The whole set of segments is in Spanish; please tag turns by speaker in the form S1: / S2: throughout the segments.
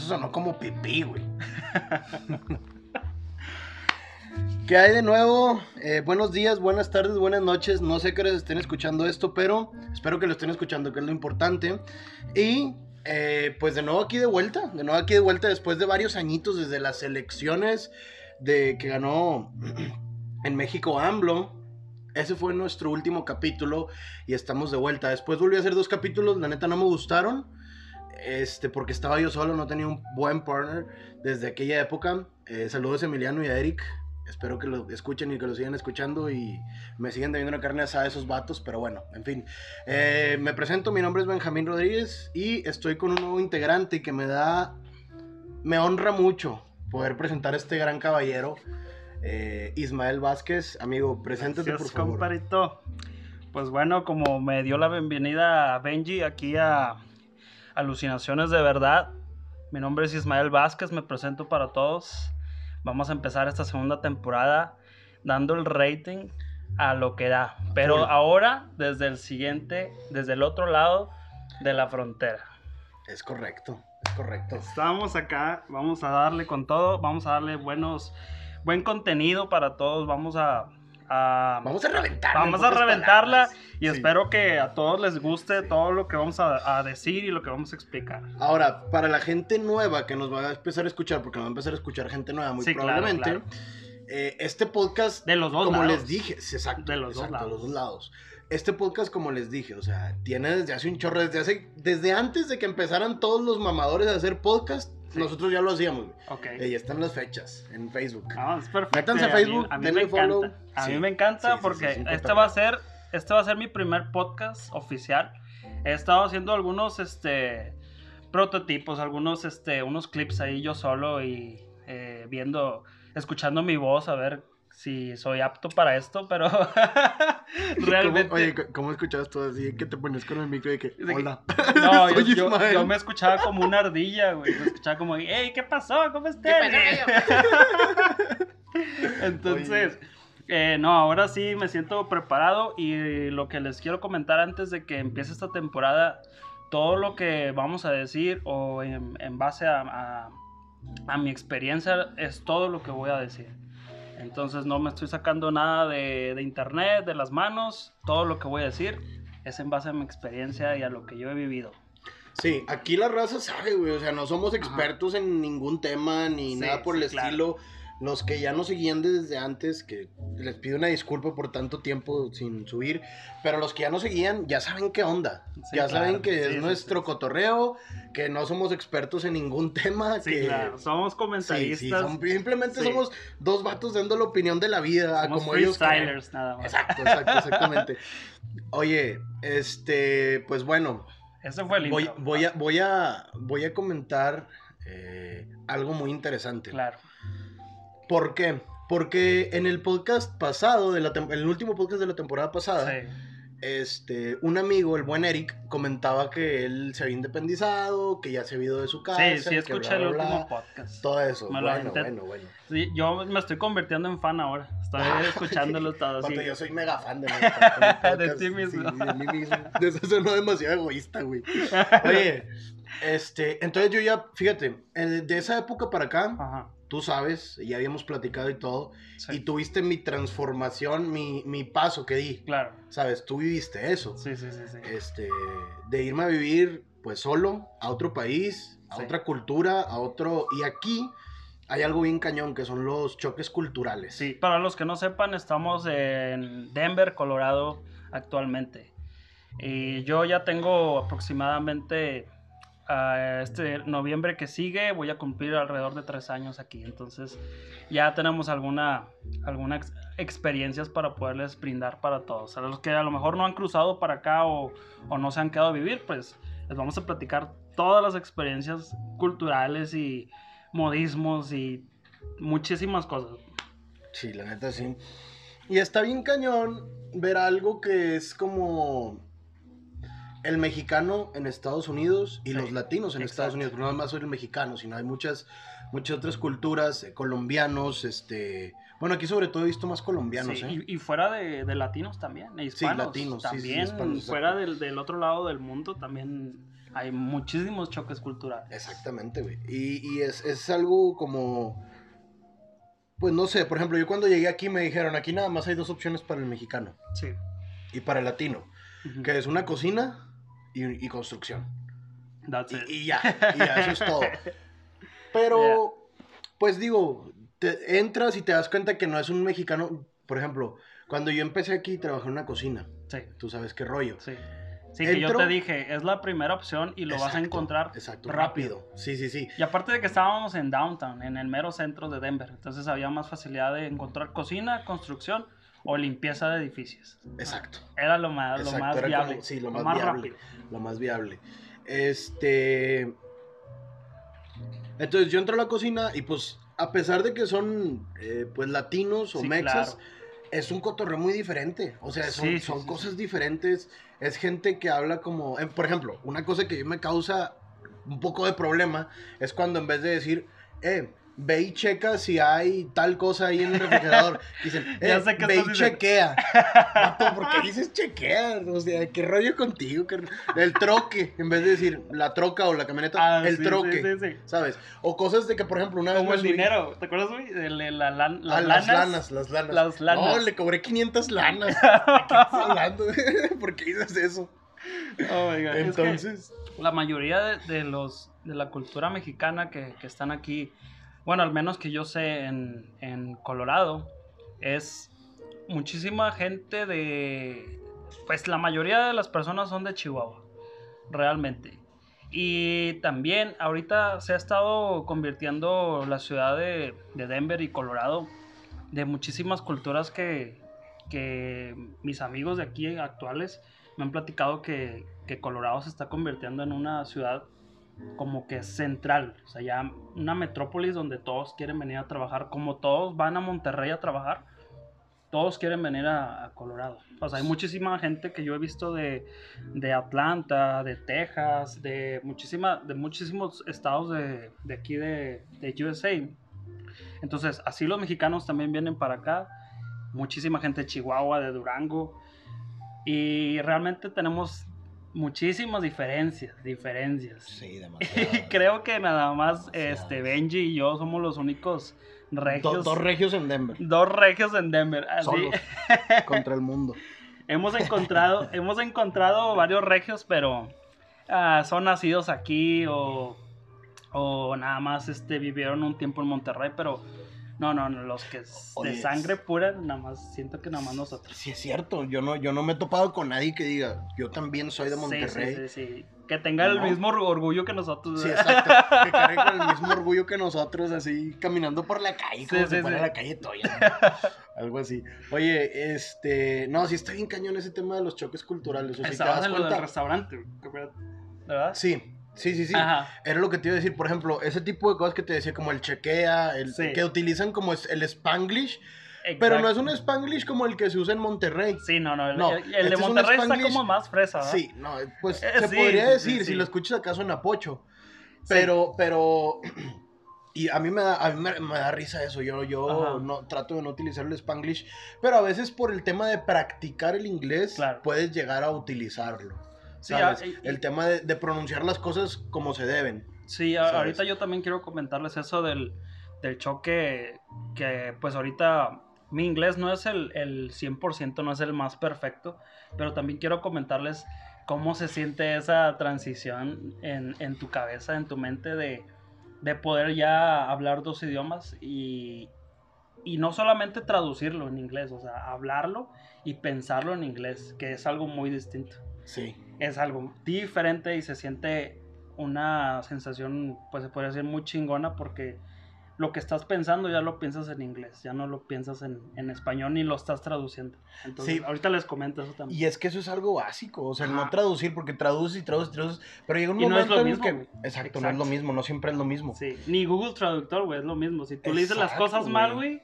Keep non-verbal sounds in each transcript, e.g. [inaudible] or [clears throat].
S1: Eso sonó como pipí, güey. [laughs] ¿Qué hay de nuevo? Eh, buenos días, buenas tardes, buenas noches. No sé qué les estén escuchando esto, pero espero que lo estén escuchando, que es lo importante. Y eh, pues de nuevo aquí de vuelta, de nuevo aquí de vuelta después de varios añitos desde las elecciones de que ganó [clears throat] en México AMLO. Ese fue nuestro último capítulo y estamos de vuelta. Después volví a hacer dos capítulos, la neta no me gustaron. Este, porque estaba yo solo, no tenía un buen partner desde aquella época. Eh, saludos a Emiliano y a Eric. Espero que lo escuchen y que lo sigan escuchando y me siguen debiendo una carne asada esos vatos, pero bueno, en fin. Eh, me presento, mi nombre es Benjamín Rodríguez y estoy con un nuevo integrante que me da, me honra mucho poder presentar a este gran caballero, eh, Ismael Vázquez. Amigo, preséntate por favor.
S2: comparito. Pues bueno, como me dio la bienvenida Benji aquí a Alucinaciones de Verdad, mi nombre es Ismael Vázquez, me presento para todos. Vamos a empezar esta segunda temporada dando el rating a lo que da. Pero
S1: Full.
S2: ahora desde el siguiente, desde el otro lado de la frontera.
S1: Es correcto, es correcto.
S2: Estamos acá, vamos a darle con todo, vamos a darle buenos, buen contenido para todos, vamos a... a-
S1: Vamos a reventarla. en
S2: Vamos a reventarla
S1: palabras.
S2: y
S1: Sí.
S2: espero que a todos les guste todo lo que vamos a, a decir y lo que vamos a explicar.
S1: Ahora, para la gente nueva que nos va a empezar a escuchar, porque va a empezar a escuchar gente nueva muy
S2: Sí,
S1: probablemente,
S2: claro.
S1: eh, este podcast,
S2: De los dos
S1: como
S2: lados.
S1: les dije, sí, exacto,
S2: De los dos
S1: exacto,
S2: lados.
S1: los dos lados. Este podcast, como les dije, o sea, tiene desde hace un chorro, desde hace, desde antes de que empezaran todos los mamadores a hacer podcast,
S2: Sí.
S1: nosotros ya lo hacíamos.
S2: Ok.
S1: Eh, ya están las fechas en Facebook.
S2: No, es perfecto.
S1: Métanse a Facebook,
S2: a mí, me encanta.
S1: follow.
S2: A
S1: Sí,
S2: mí me encanta
S1: sí,
S2: porque este va a ser este va a ser mi primer podcast oficial. He estado haciendo algunos este prototipos, algunos este unos clips ahí yo solo y eh, viendo escuchando mi voz a ver si soy apto para esto, pero [laughs] realmente
S1: ¿Cómo, oye, ¿cómo escuchabas todo así? Que te pones con el micro y que, hola. [laughs]
S2: No, [laughs] yo,
S1: Soy
S2: yo- yo me escuchaba como una ardilla, güey. Me escuchaba como, hey, ¿qué pasó? ¿Cómo estás? Entonces, eh, no, ahora sí me siento preparado y lo que les quiero comentar antes de que empiece esta temporada, todo lo que vamos a decir o en, en base a, a- a mi experiencia es todo lo que voy a decir. Entonces no me estoy sacando nada de, de internet, de las manos, todo lo que voy a decir es en base a mi experiencia y a lo que yo he vivido.
S1: Sí, aquí la raza sabe, güey. O sea, no somos expertos en ningún tema ni
S2: Sí,
S1: nada por el
S2: sí, claro.
S1: Los que ya nos seguían desde antes, que les pido una disculpa por tanto tiempo sin subir, pero los que ya nos seguían ya saben qué onda.
S2: Sí,
S1: ya
S2: claro.
S1: saben que
S2: Sí,
S1: es
S2: sí,
S1: nuestro cotorreo, que no somos expertos en ningún [laughs] tema.
S2: Sí,
S1: que...
S2: claro, somos comentaristas.
S1: son- simplemente somos dos vatos dando la opinión de la vida,
S2: somos
S1: como ellos
S2: nada más.
S1: Exacto, exacto, exactamente. Oye, este, pues bueno,
S2: Ese fue el
S1: Voy,
S2: intro.
S1: voy, a, voy, a, voy a comentar eh, algo muy interesante.
S2: Claro.
S1: ¿Por qué? Porque en el podcast pasado, de la el último podcast de la temporada pasada,
S2: Sí.
S1: este, un amigo, el buen Eric, comentaba que él se había independizado, que ya se había ido de su casa.
S2: Sí, sí, escuché el
S1: bla.
S2: último podcast.
S1: Todo eso.
S2: Me
S1: bueno, bueno, bueno.
S2: Sí, yo me estoy convirtiendo en fan ahora. Estoy
S1: Ah, [laughs]
S2: escuchándolo todo así.
S1: Vato, yo soy mega fan de, mi podcast, [laughs]
S2: De ti mismo.
S1: sí, de mí mismo. Eso sonó demasiado egoísta, güey. [laughs] Oye, este, entonces yo ya, fíjate, de esa época para acá,
S2: Ajá.
S1: Tú sabes, ya habíamos platicado y todo,
S2: Sí.
S1: y tuviste mi transformación, mi, mi paso que di,
S2: Claro.
S1: sabes, tú viviste eso,
S2: Sí, sí, sí, sí.
S1: este, de irme a vivir, pues solo, a otro país, a
S2: Sí.
S1: otra cultura, a otro, y aquí hay algo bien cañón, que son los choques culturales.
S2: Sí, para los que no sepan, estamos en Denver, Colorado, actualmente. Y yo ya tengo aproximadamente a este noviembre que sigue, voy a cumplir alrededor de tres años aquí. Entonces, ya tenemos alguna, alguna ex- experiencias para poderles brindar para todos. A los que a lo mejor no han cruzado para acá o, o no se han quedado a vivir, pues les vamos a platicar todas las experiencias culturales y modismos y muchísimas cosas.
S1: Sí, la neta sí. Y está bien cañón ver algo que es como el mexicano en Estados Unidos y
S2: Sí,
S1: los latinos en Estados. Unidos. Pero no más soy el mexicano, sino hay muchas, muchas otras culturas, eh, colombianos, este... Bueno, aquí sobre todo he visto más colombianos,
S2: Sí,
S1: ¿eh?
S2: y, y fuera de, de latinos también, e hispanos.
S1: latinos, sí, sí,
S2: también,
S1: hispanos,
S2: fuera del, del otro lado del mundo también Hay muchísimos choques culturales.
S1: Exactamente, güey. Y, y es, es algo como... Pues no sé, por ejemplo, yo cuando llegué aquí me dijeron, aquí nada más hay dos opciones para el mexicano
S2: Sí.
S1: y para el latino,
S2: Ujú.
S1: que es una cocina y, y construcción.
S2: That's
S1: Y,
S2: it.
S1: y ya, y ya, eso es todo. [laughs] Pero, pues digo, te entras y te das cuenta que no es un mexicano. Por ejemplo, cuando yo empecé aquí trabajé en una cocina,
S2: Sí,
S1: tú sabes qué rollo.
S2: sí. Sí, que yo
S1: Entro-
S2: te dije, es la primera opción y lo vas a
S1: Exacto,
S2: encontrar
S1: Exacto,
S2: rápido.
S1: rápido. Sí, sí, sí.
S2: Y aparte de que estábamos en downtown, en el mero centro de Denver, entonces había más facilidad de encontrar cocina, construcción o limpieza de edificios.
S1: Exacto.
S2: Era lo más, lo más viable,
S1: como- sí, lo más viable.
S2: rápido.
S1: Lo más viable. Este. Entonces yo entro a la cocina y pues, a pesar de que son eh, pues latinos o
S2: Sí,
S1: mexas,
S2: claro.
S1: es un cotorreo muy diferente. O sea, son,
S2: Sí, sí,
S1: son
S2: sí,
S1: cosas diferentes. Es gente que habla como. eh, por ejemplo, una cosa que me causa un poco de problema es cuando en vez de decir, eh, ve y checa si hay tal cosa ahí en el refrigerador. [laughs] Dicen, eh,
S2: Ya sé qué
S1: ve y chequea. Vato, ¿por qué [laughs] dices chequea? O sea, ¿qué rollo contigo? ¿Qué- El troque, en vez de decir la troca o la camioneta,
S2: Ah,
S1: el
S2: sí,
S1: troque.
S2: sí, sí, sí.
S1: ¿Sabes? O cosas de que, por ejemplo, una vez
S2: Como el
S1: subí-
S2: dinero, ¿te acuerdas, güey? De la- la- la- las,
S1: Ah, las
S2: lanas.
S1: las lanas.
S2: Las lanas.
S1: No, le cobré 500 lanas. [laughs] ¿De qué estás hablando? ¿Por qué dices eso?
S2: Oh my God, es que
S1: Entonces,
S2: la mayoría de, de los de la cultura mexicana que, que están aquí, bueno, al menos que yo sé en, en Colorado, es muchísima gente de, pues la mayoría de las personas son de Chihuahua, realmente. Y también ahorita se ha estado convirtiendo la ciudad de, de Denver y Colorado de muchísimas culturas que, que mis amigos de aquí actuales me han platicado que, que Colorado se está convirtiendo en una ciudad como que central, o sea, ya una metrópolis donde todos quieren venir a trabajar, como todos van a Monterrey a trabajar, todos quieren venir a, Colorado. O sea, hay muchísima gente que yo he visto de, de Atlanta, de Texas, de, muchísima, de muchísimos estados de, de aquí de, de USA. Entonces, así los mexicanos también vienen para acá, muchísima gente de Chihuahua, de Durango, y realmente tenemos muchísimas diferencias, diferencias.
S1: sí, [laughs]
S2: Y
S1: demasiado.
S2: creo que nada más
S1: Demasiadas.
S2: este Benji y yo somos los únicos regios.
S1: Do- dos regios en Denver.
S2: dos regios en Denver. Así,
S1: Solos. [laughs] contra el mundo.
S2: hemos encontrado, [laughs] hemos encontrado varios regios, pero ah, son nacidos aquí o, o nada más este, vivieron un tiempo en Monterrey, pero no, no, no, los que de sangre pura, nada más, siento que nada más nosotros.
S1: Sí, es cierto. Yo no, yo no me he topado con nadie que diga, yo también soy de
S2: Sí,
S1: Monterrey.
S2: Sí, sí, sí. Que tenga el
S1: No.
S2: mismo or- orgullo que nosotros.
S1: Sí,
S2: ¿verdad?
S1: exacto. [laughs] Que cargue con el mismo orgullo que nosotros, así caminando por la calle, como
S2: Sí,
S1: si
S2: sí,
S1: fuera
S2: sí.
S1: la calle Toya. [laughs] Algo así. Oye, este. No, sí está bien cañón ese tema de los choques culturales. O sea, si te
S2: Estabas
S1: das
S2: del restaurante, ¿verdad?
S1: Sí, sí, sí, sí.
S2: Ajá.
S1: Era lo que te iba a decir, por ejemplo, ese tipo de cosas que te decía, como el chequea, el,
S2: Sí.
S1: que utilizan como el spanglish, pero no es un spanglish como el que se usa en Monterrey.
S2: Sí, no, no. El,
S1: No,
S2: el- el
S1: este
S2: de
S1: es un
S2: Monterrey está como más fresa, ¿verdad?
S1: Sí, no, pues
S2: Eh,
S1: se
S2: sí,
S1: podría decir,
S2: sí,
S1: si lo escuchas acaso en Apocho. Pero, pero. [clears throat] Y a mí me da, a mí me, me da risa eso. Yo, yo
S2: Ajá.
S1: no, trato de no utilizar el spanglish. Pero a veces por el tema de practicar el inglés,
S2: Claro.
S1: puedes llegar a utilizarlo.
S2: Sí,
S1: ¿sabes?
S2: a- y-
S1: el tema de, de pronunciar las cosas como se deben.
S2: Sí, ahorita yo también quiero comentarles eso del, del choque que pues ahorita mi inglés no es el, el 100%, no es el más perfecto, pero también quiero comentarles cómo se siente esa transición en, en tu cabeza, en tu mente de, de poder ya hablar dos idiomas y, y no solamente traducirlo en inglés, o sea, hablarlo y pensarlo en inglés, que es algo muy distinto
S1: Sí.
S2: es algo diferente y se siente una sensación, pues se podría decir muy chingona porque lo que estás pensando ya lo piensas en inglés, ya no lo piensas en, en español ni lo estás traduciendo. Entonces,
S1: Sí.
S2: ahorita les comento eso también.
S1: Y es que eso es algo básico, o sea, el no
S2: Ajá.
S1: traducir, porque traduces y traduces y traduces, pero llega un
S2: Y no es
S1: momento
S2: lo
S1: en
S2: mismo,
S1: que...
S2: güey.
S1: Exacto, no es lo
S2: Exacto.
S1: mismo, no siempre es lo mismo.
S2: Sí, ni Google Traductor, güey, es lo mismo. Si tú le dices las
S1: Exacto,
S2: cosas mal,
S1: güey.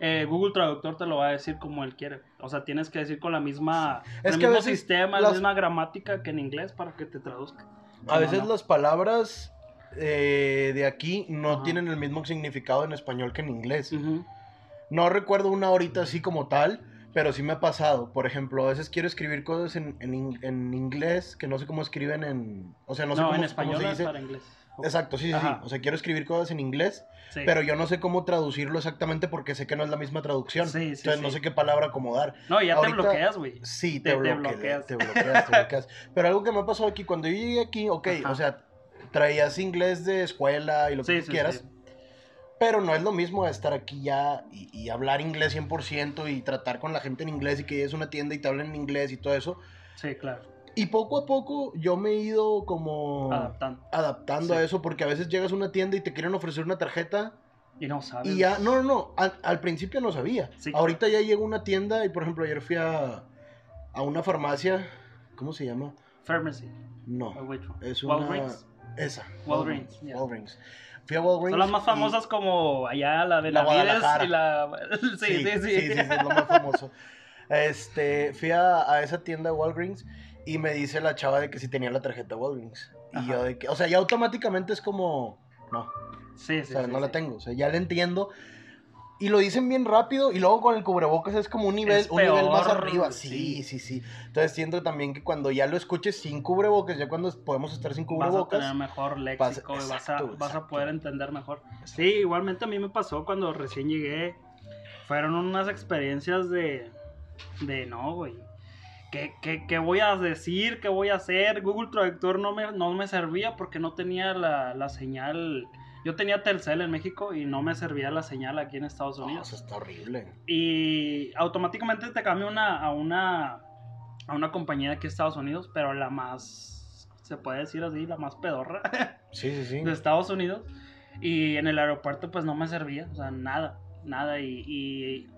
S2: Eh, Google Traductor te lo va a decir como él quiere. O sea, tienes que decir con la misma,
S1: Es
S2: el
S1: que
S2: mismo sistema,
S1: las-
S2: la misma gramática que en inglés para que te traduzca.
S1: A
S2: No,
S1: veces
S2: no.
S1: las palabras eh, de aquí no
S2: Ajá.
S1: tienen el mismo significado en español que en inglés.
S2: Ujú.
S1: No recuerdo una ahorita así como tal, pero sí me ha pasado. Por ejemplo, a veces quiero escribir cosas en, en, in- en inglés que no sé cómo escriben en... O sea, no
S2: No,
S1: sé cómo,
S2: en
S1: cómo
S2: español
S1: se
S2: es
S1: dice.
S2: para inglés.
S1: Exacto, sí, sí, sí. O sea, quiero escribir cosas en inglés,
S2: Sí.
S1: pero yo no sé cómo traducirlo exactamente porque sé que no es la misma traducción.
S2: Sí, sí,
S1: Entonces no sé qué palabra acomodar.
S2: No, ya
S1: ahorita-
S2: te bloqueas, güey.
S1: Sí,
S2: Te-
S1: te,
S2: te
S1: bloqueas,
S2: bloqueas.
S1: te bloqueas, te bloqueas. [laughs] Pero algo que me ha pasado aquí, cuando yo llegué aquí, ok,
S2: Ajá.
S1: o sea, traías inglés de escuela y lo que quieras, pero no es lo mismo estar aquí ya y, y hablar inglés 100% y tratar con la gente en inglés y que a una tienda y te hablen en inglés y todo eso.
S2: Sí, claro.
S1: Y poco a poco yo me he ido como
S2: Adaptando.
S1: adaptando
S2: Sí.
S1: a eso porque a veces llegas a una tienda y te quieren ofrecer una tarjeta
S2: Y no sabes.
S1: y ya, no, no, no, al, al principio no sabía.
S2: Sí.
S1: Ahorita ya llego a una tienda y por ejemplo ayer fui a, a una farmacia, ¿cómo se llama?
S2: Pharmacy.
S1: No, es una...
S2: Walgreens.
S1: Esa.
S2: Walgreens, yeah.
S1: Walgreens. Fui a Walgreens.
S2: Son las más
S1: y-
S2: famosas como allá la
S1: La
S2: Benavides
S1: Guadalajara.
S2: y la... [laughs] Sí, sí, sí.
S1: sí, sí, sí, es lo más famoso. Este, fui a, a esa tienda de Walgreens y me dice la chava de que si tenía la tarjeta Walgreens. Y
S2: Ajá.
S1: yo de que, o sea, ya automáticamente es como, no,
S2: Sí,
S1: o
S2: sí,
S1: sea,
S2: sí,
S1: no la
S2: sí.
S1: tengo, o sea, ya la entiendo. Y lo dicen bien rápido y luego con el cubrebocas es como un nivel,
S2: Es
S1: un nivel más arriba. Sí,
S2: sí.
S1: sí. Entonces siento también que cuando ya lo escuches sin cubrebocas, ya cuando podemos estar sin
S2: Vas a
S1: cubrebocas,
S2: tener mejor léxico, y vas, a,
S1: exacto,
S2: vas a
S1: exacto.
S2: poder entender mejor. Sí, igualmente a mí me pasó cuando recién llegué. Fueron unas experiencias de. de no, güey. ¿Qué, qué, qué voy a decir? ¿Qué voy a hacer? Google Traductor no me, no me servía porque no tenía la, la señal. Yo tenía Telcel en México y no me servía la señal aquí en Estados Unidos.
S1: eso está horrible.
S2: Y automáticamente te cambia una, a una a una compañía de aquí en Estados Unidos, pero la más, se puede decir así, la más pedorra [laughs]
S1: Sí, sí, sí.
S2: de Estados Unidos. Y en el aeropuerto pues no me servía, o sea, nada, nada. Y, y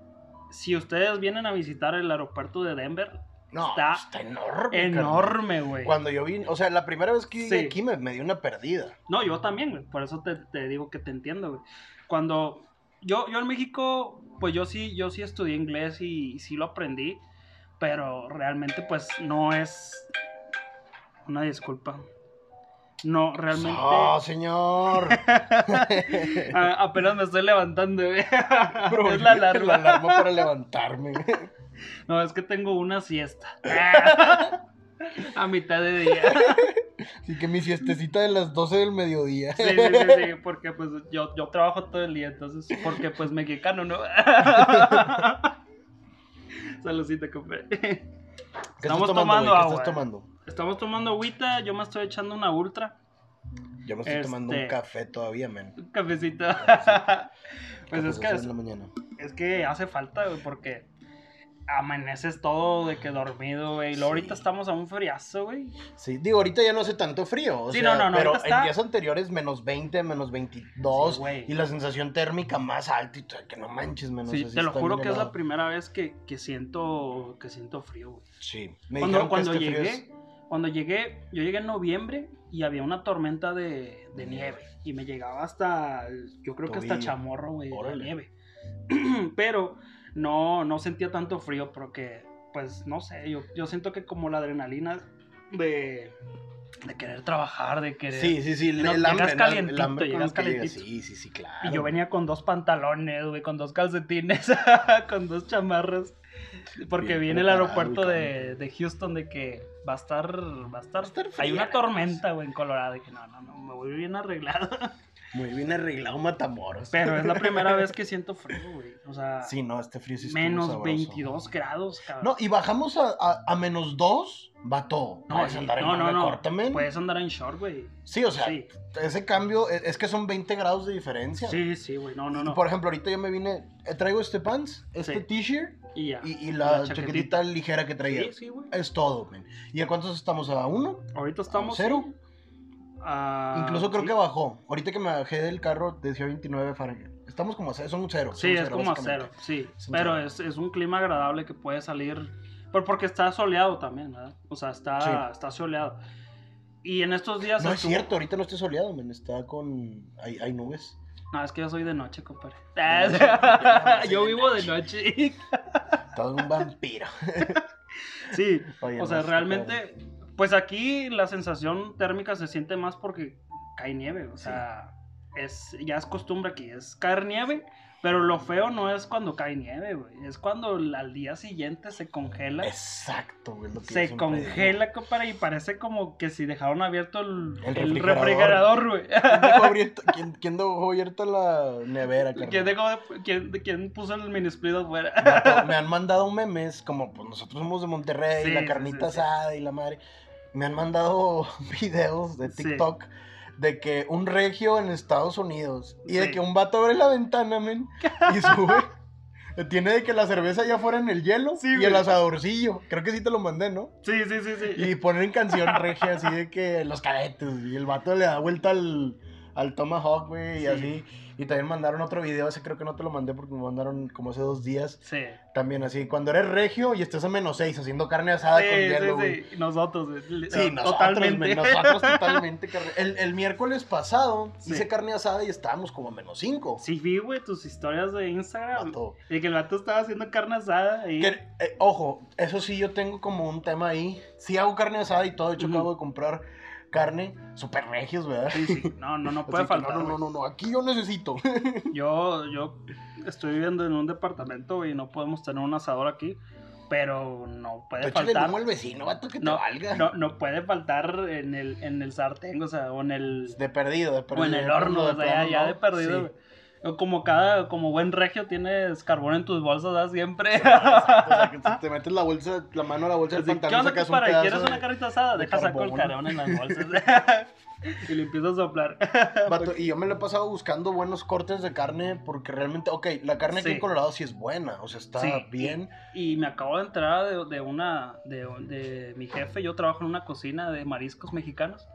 S2: si ustedes vienen a visitar el aeropuerto de Denver,
S1: No,
S2: está
S1: está, enorme.
S2: enorme, güey.
S1: Cuando yo vine, o sea, la primera vez que llegué
S2: Sí.
S1: aquí me, me dio una perdida.
S2: No, yo también, güey. Por eso te, te digo que te entiendo, güey. Cuando yo, yo en México, pues yo sí, yo sí estudié inglés y, sí lo aprendí, pero realmente pues no es una disculpa. No, realmente.
S1: ¡Oh, señor! [laughs]
S2: a- apenas me estoy levantando, güey. [laughs] Es la alarma.
S1: La alarma para levantarme. [laughs]
S2: No, es que tengo una siesta. [laughs] [laughs] a mitad de día.
S1: Así que mi siestecita de las 12 del mediodía.
S2: Sí, sí, sí, sí, porque pues yo, yo trabajo todo el día, entonces, porque pues mexicano, ¿no? Saludcita, compadre.
S1: ¿Qué
S2: Estamos
S1: tomando,
S2: tomando?
S1: ¿Qué
S2: agua,
S1: estás
S2: eh.
S1: tomando?
S2: Estamos tomando agüita, yo me estoy echando una ultra,
S1: Yo me estoy tomando un
S2: Este-
S1: café todavía, men.
S2: un cafecito. pues es que,
S1: en la mañana.
S2: es que hace falta, güey, porque amaneces todo de que dormido, güey. Luego
S1: Sí.
S2: ahorita estamos a un friazo, güey.
S1: Sí, digo, ahorita ya no hace tanto frío. O
S2: Sí,
S1: sea,
S2: no, no, no,
S1: Pero en
S2: está-
S1: días anteriores, menos 20, menos 22.
S2: Sí, güey.
S1: y la sensación térmica más alta. Y todo, que no manches, menos.
S2: Sí, te lo juro que es la primera vez que, que siento que siento frío, güey.
S1: Sí, me
S2: Cuando,
S1: dijeron que
S2: cuando
S1: este
S2: llegué,
S1: es-
S2: cuando llegué, yo llegué en noviembre y había una tormenta de, de nieve. Y me llegaba hasta, yo creo que hasta
S1: Tobillo.
S2: chamorro, güey,
S1: Órale.
S2: nieve. [clears throat] Pero no, no sentía tanto frío porque, pues, no sé, yo, yo siento que como la adrenalina de, de querer trabajar, de querer...
S1: Sí, sí, sí.
S2: No,
S1: el
S2: llegas calientito,
S1: el hambre con
S2: llegas calientito.
S1: Sí, sí, sí, claro.
S2: Y yo venía con dos pantalones, güey, con dos calcetines, [laughs] con dos chamarras. Porque viene el aeropuerto de, de Houston de que va a estar, va a estar,
S1: Va a estar
S2: hay una tormenta, güey, en Colorado. Y que no, no, no, me voy bien arreglado. [laughs]
S1: Muy bien arreglado Matamoros.
S2: Pero es la [laughs] primera vez que siento frío, güey. O sea,
S1: Sí, no, este frío sí
S2: menos
S1: sabroso.
S2: 22 grados, cabrón.
S1: No, y bajamos a, a, a menos 2, va todo.
S2: no,
S1: Puedes
S2: sí,
S1: andar en
S2: no, no,
S1: manga
S2: no.
S1: corta, men.
S2: Puedes andar en short, güey.
S1: Sí, o sea,
S2: Sí,
S1: ese cambio, es, es que son 20 grados de diferencia.
S2: sí, sí, güey. No, no, no.
S1: Por ejemplo, ahorita yo me vine, eh, traigo este pants, este
S2: Sí.
S1: t-shirt
S2: Y ya.
S1: y, y la, chaquetita ligera que traía.
S2: Sí, sí, güey.
S1: Es todo, men. ¿Y a cuántos estamos? ¿A uno?
S2: Ahorita estamos.
S1: cero?
S2: A-
S1: Incluso creo que bajó. Ahorita que me bajé del carro decía 29 Fahrenheit. Estamos como a cero, son un cero.
S2: Sí, es
S1: cero,
S2: como a cero, sí.
S1: Es
S2: Pero
S1: cero.
S2: es, es un clima agradable que puede salir. Pero porque está soleado también, ¿verdad? O sea, está,
S1: Sí.
S2: está soleado. Y en estos días.
S1: No es
S2: estuvo-
S1: cierto, ahorita no está soleado, men. Está con. Hay, hay nubes.
S2: No, es que yo soy de noche, compadre. [laughs]
S1: Noche.
S2: yo vivo de noche.
S1: Todo un vampiro.
S2: sí, [laughs]
S1: Oye,
S2: o sea, realmente. Pues aquí la sensación térmica se siente más porque cae nieve. O sea, es, ya es costumbre aquí. Es caer nieve Pero lo feo no es cuando cae nieve, güey. Es cuando al día siguiente se congela.
S1: Exacto, güey. Lo que
S2: Se congela, compadre, y parece como que si dejaron abierto el,
S1: El
S2: el
S1: refrigerador.
S2: güey.
S1: ¿Quién dejó [laughs] abierta, quién, quién dejó abierta la nevera, carnal?
S2: ¿Quién, dejó de- quién- quién puso el mini split afuera?
S1: Me [laughs] han mandado memes, como pues nosotros somos de Monterrey,
S2: Sí,
S1: la carnita
S2: sí.
S1: asada y la madre. Me han mandado [laughs] videos de
S2: Sí.
S1: TikTok de que un regio en Estados Unidos y de que un vato abre la ventana, men, y sube. [laughs] Tiene de que la cerveza ya fuera en el hielo
S2: Sí,
S1: y
S2: güey.
S1: el asadorcillo. Creo que sí te lo mandé, ¿no?
S2: Sí, sí, sí, sí.
S1: Y ponen canción regia así de que los cadetes, y el vato le da vuelta al, al Tomahawk, güey, y
S2: Sí.
S1: así. Y también mandaron otro video, ese creo que no te lo mandé porque me mandaron como hace dos días.
S2: Sí.
S1: También así, cuando eres regio y estés a menos seis haciendo carne asada con
S2: Sí,
S1: hielo, güey.
S2: sí, sí. Nosotros, güey.
S1: Sí, nosotros,
S2: totalmente.
S1: men, nosotros [laughs] totalmente. carne- El, el miércoles pasado hice carne asada y estábamos como a menos cinco.
S2: Sí, vi, güey, tus historias de Instagram. Y que el vato estaba haciendo carne asada y...
S1: Que, eh, ojo, eso sí, yo tengo como un tema ahí. Sí hago carne asada y todo. De hecho, acabo de comprar carne super regios, ¿verdad?
S2: Sí, sí. No, no, no [laughs]
S1: Así
S2: puede
S1: que
S2: faltar.
S1: No, no, no, no, aquí yo necesito. [laughs]
S2: Yo, yo estoy viviendo en un departamento y no podemos tener un asador aquí, pero no puede
S1: Échale
S2: faltar.
S1: humo al vecino, vato, que te
S2: No,
S1: valga.
S2: no, no puede faltar en el, en el sartén, o sea, o en el,
S1: De perdido, de perdido.
S2: o en el horno, o sea, ya, ya de perdido.
S1: Sí.
S2: Como cada, como buen regio tienes carbón en tus bolsas, ¿verdad? Siempre.
S1: Exacto, o sea, que te metes la bolsa, la mano a la bolsa del
S2: ¿Qué
S1: pantalón,
S2: onda,
S1: sacas un
S2: compadre?
S1: pedazo
S2: ¿Quieres una carnita asada?
S1: de
S2: Deja saco el
S1: carbón.
S2: en las bolsas. [laughs] [laughs] y le empiezas a soplar.
S1: Vato, y yo me lo he pasado buscando buenos cortes de carne porque realmente, ok, la carne aquí
S2: Sí.
S1: en Colorado sí es buena, o sea, está
S2: Sí,
S1: bien.
S2: Y me acabo de enterar de, de una, de, de mi jefe, yo trabajo en una cocina de mariscos mexicanos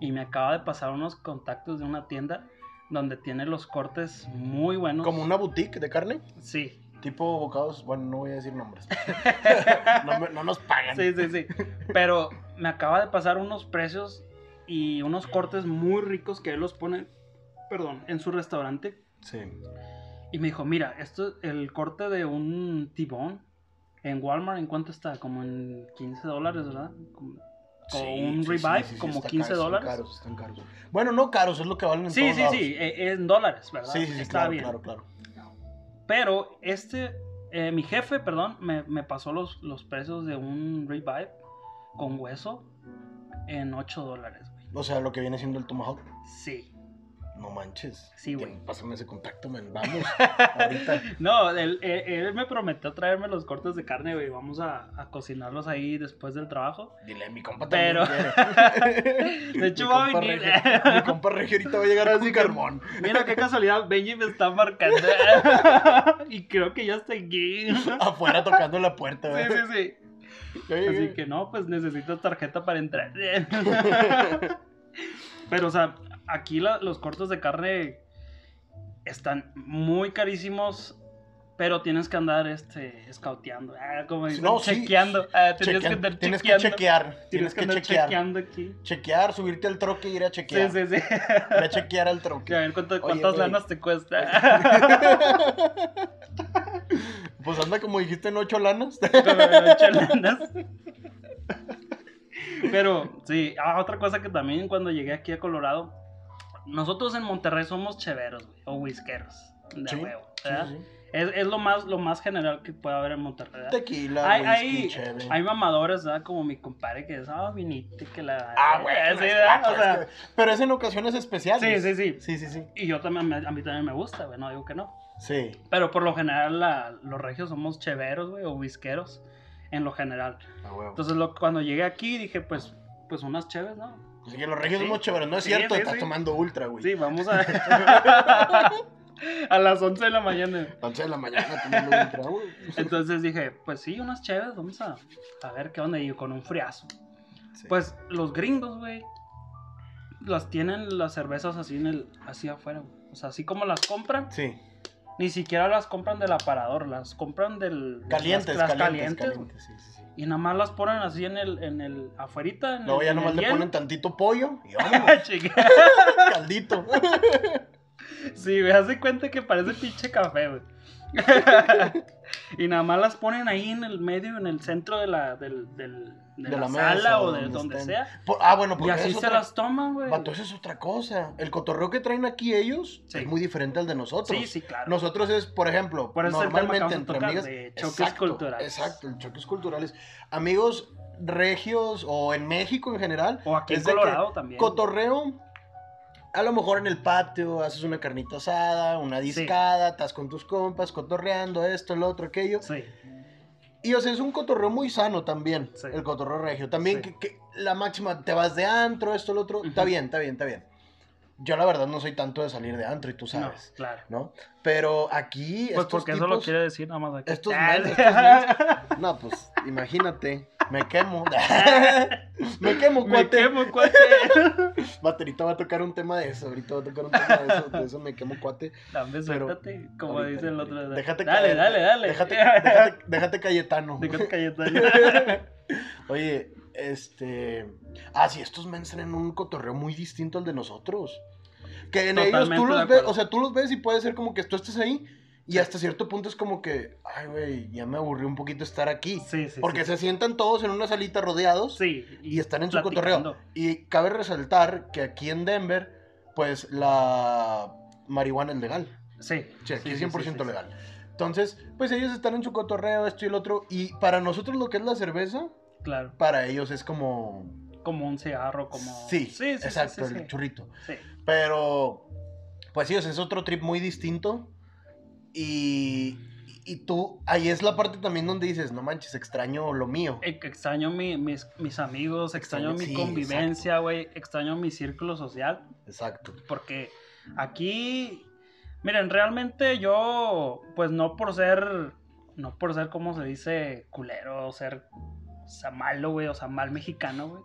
S2: y me acaba de pasar unos contactos de una tienda donde tiene los cortes muy buenos.
S1: Como una boutique de carne,
S2: Sí,
S1: tipo bocados, bueno, no voy a decir nombres. [laughs] no, me- no nos pagan.
S2: sí, sí, sí. Pero me acaba de pasar unos precios y unos cortes muy ricos que él los pone, perdón, en su restaurante.
S1: Sí.
S2: Y me dijo, mira, esto, el corte de un tibón en Walmart, ¿en cuánto está? Como en 15 dólares, ¿verdad? Como- O un ribeye, como
S1: está
S2: 15
S1: caro,
S2: dólares.
S1: Están caros, están caros. Bueno, no caros, es lo que valen en
S2: Sí,
S1: todos
S2: sí,
S1: lados.
S2: sí, eh, en dólares, ¿verdad?
S1: Sí, sí, sí,
S2: Está
S1: claro,
S2: bien.
S1: claro, claro.
S2: Pero este, eh, mi jefe, perdón, me, me pasó los, los precios de un ribeye con hueso en 8 dólares, güey.
S1: O sea, lo que viene siendo el tomahawk.
S2: Sí.
S1: No manches.
S2: Sí, güey.
S1: Pásame ese contacto, man. Vamos. [laughs] Ahorita.
S2: No, él, él- él me prometió traerme los cortes de carne, güey. Vamos a, a cocinarlos ahí después del trabajo.
S1: Dile, mi compa
S2: Pero-
S1: también quiere. [laughs]
S2: De hecho,
S1: Mi
S2: va a venir.
S1: Regio- Mi compa Regio ahorita va a llegar
S2: Así
S1: carbón.
S2: Mira qué casualidad, Benji me está marcando. [laughs] y creo que ya está aquí. sí,
S1: Afuera tocando la puerta.
S2: sí,
S1: ¿verdad?
S2: sí.
S1: Ya llegué.
S2: Así que no, pues necesito tarjeta para entrar. Pero, o sea, aquí la- los cortes de carne están muy carísimos. Pero tienes que andar este ah, como dicen,
S1: No, sí.
S2: chequeando. ah, tienes
S1: Chequean-
S2: que
S1: tienes chequear.
S2: Tienes que
S1: chequear.
S2: chequeando aquí.
S1: Chequear, subirte al troque y ir a chequear.
S2: Sí, sí, sí.
S1: Ve a chequear al troque.
S2: A ver cuánto-
S1: Oye,
S2: cuántas lanas te cuesta. [laughs]
S1: Pues anda como dijiste en ocho lanas.
S2: De [laughs] ocho lanas. Pero sí, ah, otra cosa que también cuando llegué aquí a Colorado, nosotros en Monterrey somos cheveros, güey, o whiskeros, de
S1: Sí,
S2: huevo, ¿verdad?
S1: sí, sí.
S2: Es, es lo más lo más general que puede haber en Monterrey. ¿verdad?
S1: Tequila,
S2: Hay,
S1: whisky,
S2: hay, hay mamadores, ¿verdad? Como mi compadre que es, ah, viniste, que la...
S1: Ah, bueno.
S2: Sí, ¿verdad?
S1: ah,
S2: O sea,
S1: pero es en ocasiones especiales.
S2: sí, sí, sí.
S1: Sí, sí, sí.
S2: Y yo también, me- a mí también me gusta, güey, no digo que no.
S1: Sí.
S2: Pero por lo general la- los regios somos cheveros, güey, o whiskeros, en lo general.
S1: A huevo.
S2: Entonces lo, cuando llegué aquí dije, pues, pues unas cheves, ¿no?
S1: Así que los regios
S2: Sí.
S1: somos chéveres, no es
S2: Sí,
S1: cierto,
S2: sí,
S1: estás
S2: sí.
S1: tomando ultra, güey.
S2: Sí, vamos a... [laughs] a las 11 de la mañana.
S1: 11 de la mañana tomando ultra, güey.
S2: Entonces dije, pues sí, unas cheves, vamos a, a ver qué onda. Y con un friazo.
S1: Sí.
S2: Pues los gringos, güey, las tienen las cervezas así en el, así afuera, güey. O sea, así como las compran,
S1: Sí.
S2: Ni siquiera las compran del aparador, las compran del...
S1: Calientes,
S2: las, las
S1: calientes,
S2: calientes, güey.
S1: calientes, sí, sí, sí.
S2: Y nada más las ponen así en el, en el, afuerita, en
S1: Luego
S2: el,
S1: ya nomás le ponen tantito pollo y [laughs]
S2: Chica. [laughs]
S1: caldito.
S2: Sí, haz de cuenta que parece pinche café, güey. [laughs] y nada más las ponen ahí en el medio, en el centro de la, del, del- de
S1: De
S2: la,
S1: la mesa,
S2: sala o
S1: o
S2: de
S1: donde
S2: donde sea.
S1: Por- ah, bueno,
S2: Y
S1: porque
S2: así
S1: es
S2: se
S1: otra-
S2: las toman, güey.
S1: Vato, eso es otra cosa. El cotorreo que traen aquí ellos
S2: Sí.
S1: es muy diferente al de nosotros.
S2: Sí, sí, claro.
S1: Nosotros es, por ejemplo,
S2: Por eso
S1: normalmente entre
S2: tocar,
S1: amigas.
S2: de choques
S1: Exacto,
S2: culturales.
S1: Exacto, el choques culturales. Amigos regios o en México en general.
S2: O aquí en Colorado también.
S1: Cotorreo. A lo mejor en el patio haces una carnita asada, una discada, estás con tus compas, cotorreando esto, lo otro, aquello.
S2: Sí,
S1: Y o sea, es un cotorreo muy sano también,
S2: Sí.
S1: el cotorreo regio. También
S2: Sí.
S1: que, que la máxima, te vas de antro, esto, lo otro. Está bien, está bien, está bien. Yo la verdad no soy tanto de salir de antro y tú
S2: no,
S1: sabes,
S2: claro.
S1: ¿no? Pero aquí
S2: Pues
S1: estos
S2: porque eso lo quiere decir nada más aquí.
S1: estos
S2: Ah,
S1: men, [laughs] estos No, pues imagínate, me quemo. [laughs] me quemo,
S2: Me
S1: cuate.
S2: quemo, cuate. [laughs]
S1: Baterita va a tocar un tema de eso, ahorita va a tocar un tema de eso, de eso me quemo, cuate.
S2: Dame,
S1: Pero-
S2: suéltate, como
S1: Ahorita,
S2: dice el otro.
S1: Déjate
S2: dale, dale, dale.
S1: Déjate, déjate, déjate Cayetano.
S2: Déjate Cayetano.
S1: Oye, este. Ah, sí, estos men tienen un cotorreo muy distinto al de nosotros. Que en ellos tú los ves, o sea, tú los ves y puede ser como que tú estés ahí y
S2: Sí.
S1: hasta cierto punto es como que, ay, güey, ya me aburrió un poquito estar aquí.
S2: Sí, sí.
S1: Porque
S2: sí.
S1: se sientan todos en una salita rodeados
S2: Sí,
S1: y están en su cotorreo. Y cabe resaltar que aquí en Denver, pues la marihuana es legal.
S2: Sí.
S1: Sí, aquí es
S2: sí,
S1: 100%
S2: sí, sí, sí.
S1: legal. Entonces, pues ellos están en su cotorreo, esto y el otro. Y para nosotros lo que es la cerveza,
S2: Claro.
S1: para ellos es como...
S2: Como un cigarro, como.
S1: Sí,
S2: sí, sí,
S1: exacto,
S2: sí,
S1: el churrito.
S2: Sí.
S1: Pero, pues sí, es otro trip muy distinto. Y, y tú, ahí es la parte también donde dices, no manches, extraño lo mío.
S2: Eh, Extraño mi- mis, mis amigos, extraño
S1: Extraño-
S2: mi convivencia, güey. Extraño mi círculo social.
S1: Exacto.
S2: Porque aquí, miren, realmente yo, pues no por ser, no por ser como se dice, culero, ser, o sea, malo, güey, o sea, mal mexicano, güey.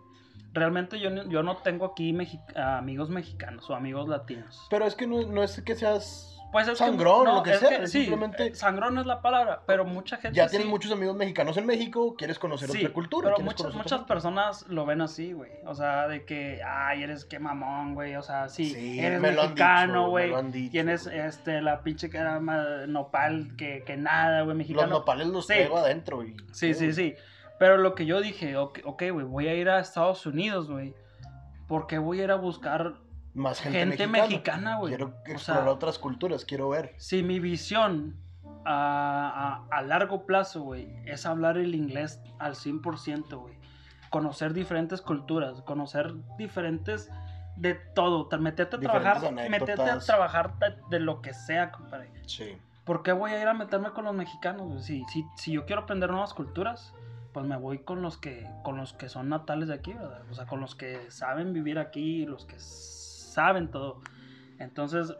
S2: Realmente yo, no- yo no tengo aquí mexi- amigos mexicanos o amigos latinos.
S1: Pero es que no, no es que seas...
S2: Pues es que-
S1: Sangrón, lo que
S2: es
S1: sea,
S2: sí,
S1: simplemente-
S2: eh, sangrón es la palabra, pero mucha gente
S1: Ya
S2: sí-
S1: tienes muchos amigos mexicanos en México, quieres conocer
S2: Sí,
S1: otra cultura.
S2: Pero muchas, muchas
S1: otra-
S2: personas lo ven así, güey. O sea, de que, ay, eres que mamón, güey. O sea, sí, eres
S1: me
S2: mexicano, güey. Tienes
S1: güey.
S2: este, la pinche cara más nopal que, que nada, güey,
S1: Los
S2: mexicano.
S1: nopales los traigo adentro. Y,
S2: Sí, sí, sí. Pero lo que yo dije, ok, güey, voy a ir a Estados Unidos, güey. Porque voy a ir a buscar
S1: Más gente,
S2: gente,
S1: mexicana.
S2: güey.
S1: Quiero
S2: O
S1: explorar
S2: sea,
S1: otras culturas, quiero ver.
S2: si mi visión a, a- a largo plazo, güey, es hablar el inglés al 100%, güey. Conocer diferentes culturas, conocer diferentes de todo. Te- Meterte a
S1: Diferentes
S2: trabajar, meterte a trabajar de, de lo que sea, compadre.
S1: Sí.
S2: ¿Por qué voy a ir a meterme con los mexicanos? Si, si, si yo quiero aprender nuevas culturas, pues me voy con los que con los que son natales de aquí, ¿verdad? O sea, con los que saben vivir aquí, los que saben todo. Entonces,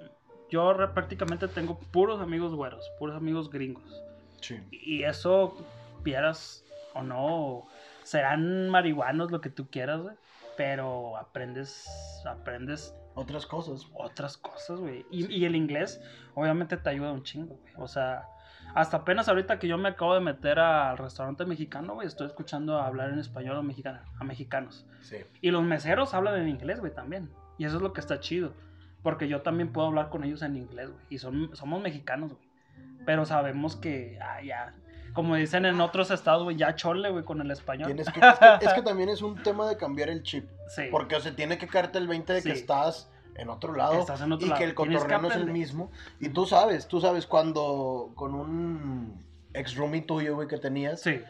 S2: yo prácticamente tengo puros amigos güeros, puros amigos gringos.
S1: Sí.
S2: Y eso, vieras o no, serán marihuanos lo que tú quieras, güey. Pero aprendes, aprendes
S1: Otras cosas.
S2: otras cosas, güey. Y, y el inglés, obviamente, te ayuda un chingo, güey. O sea, hasta apenas ahorita que yo me acabo de meter al restaurante mexicano, güey, estoy escuchando hablar en español a, mexicanos.
S1: Sí.
S2: Y los meseros hablan en inglés, güey, también. Y eso es lo que está chido. Porque yo también puedo hablar con ellos en inglés, güey. Y son, somos mexicanos, güey. Pero sabemos que, ah, ya. Como dicen en otros estados, güey, ya chole, güey, con el español.
S1: Que, es, que, es que también es un tema de cambiar el chip. [laughs]
S2: Sí.
S1: Porque, o sea, tiene que caerte el 20 de que estás en otro lado.
S2: Estás en otro
S1: y
S2: lado.
S1: que el cotorreo no es el mismo. Y tú sabes, tú sabes cuando con un ex roomie tuyo, güey, que tenías,
S2: Sí.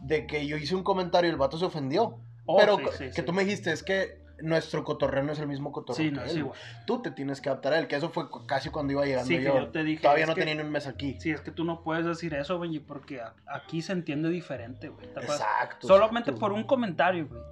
S1: de que yo hice un comentario y el vato se ofendió.
S2: Oh,
S1: pero
S2: sí, sí,
S1: que tú me dijiste, es que nuestro cotorreo no es el mismo cotorreo
S2: Sí,
S1: que
S2: no,
S1: él. Tú te tienes que adaptar a él, que eso fue casi cuando iba llegando yo.
S2: yo te dije,
S1: Todavía no
S2: que-
S1: tenía ni un mes aquí.
S2: Sí, es que tú no puedes decir eso, güey, porque a- aquí se entiende diferente, güey.
S1: Exacto.
S2: Solamente
S1: exacto.
S2: por un comentario, güey.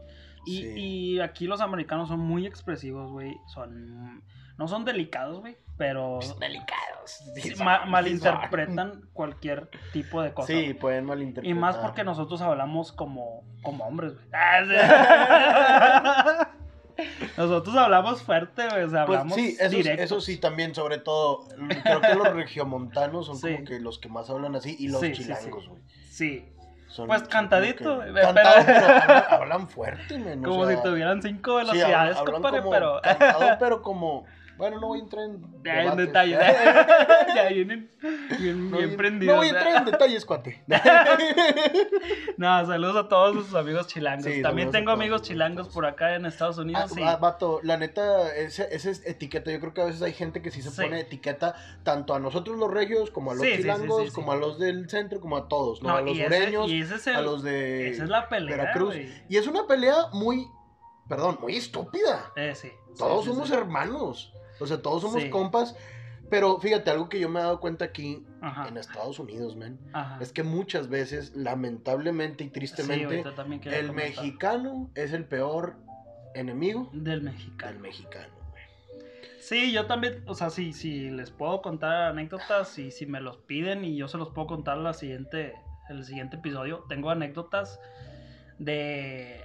S2: Y,
S1: Sí.
S2: y aquí los americanos son muy expresivos, güey. Son. No son delicados, güey, pero
S1: Pues, delicados.
S2: sí, ma-
S1: son,
S2: malinterpretan cualquier tipo de cosa.
S1: Sí,
S2: güey.
S1: pueden malinterpretar.
S2: Y más porque nosotros hablamos como, como hombres, güey. Ah. [laughs] Nosotros hablamos fuerte, güey. O sea,
S1: Pues
S2: hablamos
S1: sí, eso,
S2: directo.
S1: eso sí también, sobre todo, creo que los [laughs] regiomontanos son
S2: Sí.
S1: como que los que más hablan así y los
S2: Sí, sí, sí.
S1: chilangos, güey.
S2: Sí,
S1: Son-
S2: Pues cantadito,
S1: como que-
S2: güey,
S1: Cantado,
S2: pero-
S1: pero [laughs] hablan, hablan fuerte, men, o
S2: como
S1: sea,
S2: si tuvieran cinco
S1: sí,
S2: velocidades,
S1: hablan
S2: compadre,
S1: como
S2: pero.
S1: cantado, pero como Bueno, no voy a entrar en,
S2: Ya en detalles. [laughs] ya vienen bien,
S1: No
S2: bien prendidos.
S1: No voy a entrar en detalles, cuate. [laughs]
S2: No, saludos a todos sus amigos chilangos.
S1: Sí,
S2: También tengo amigos chilangos por acá en Estados
S1: Ah,
S2: Unidos. sí.
S1: ah, vato, la neta, esa es etiqueta. Yo creo que a veces hay gente que sí se
S2: Sí.
S1: pone etiqueta tanto a nosotros los regios, como a los
S2: Sí, sí, sí,
S1: chilangos,
S2: sí, sí.
S1: como a los del centro, como a todos, ¿no?
S2: No,
S1: a los sureños,
S2: es
S1: a los de
S2: Esa es la pelea.
S1: Veracruz. Y es una pelea muy, perdón, muy estúpida.
S2: Eh, sí.
S1: Todos
S2: Sí, sí,
S1: somos
S2: sí.
S1: hermanos. O sea, todos somos
S2: Sí.
S1: compas. Pero fíjate, algo que yo me he dado cuenta aquí
S2: Ajá.
S1: en Estados Unidos, man,
S2: Ajá.
S1: es que muchas veces, lamentablemente y tristemente, el
S2: comentar.
S1: mexicano es el peor enemigo
S2: Del mexicano.
S1: del mexicano. güey.
S2: Sí, yo también, o sea, sí, sí, les puedo contar anécdotas y si me los piden y yo se los puedo contar la siguiente, el siguiente episodio. Tengo anécdotas de,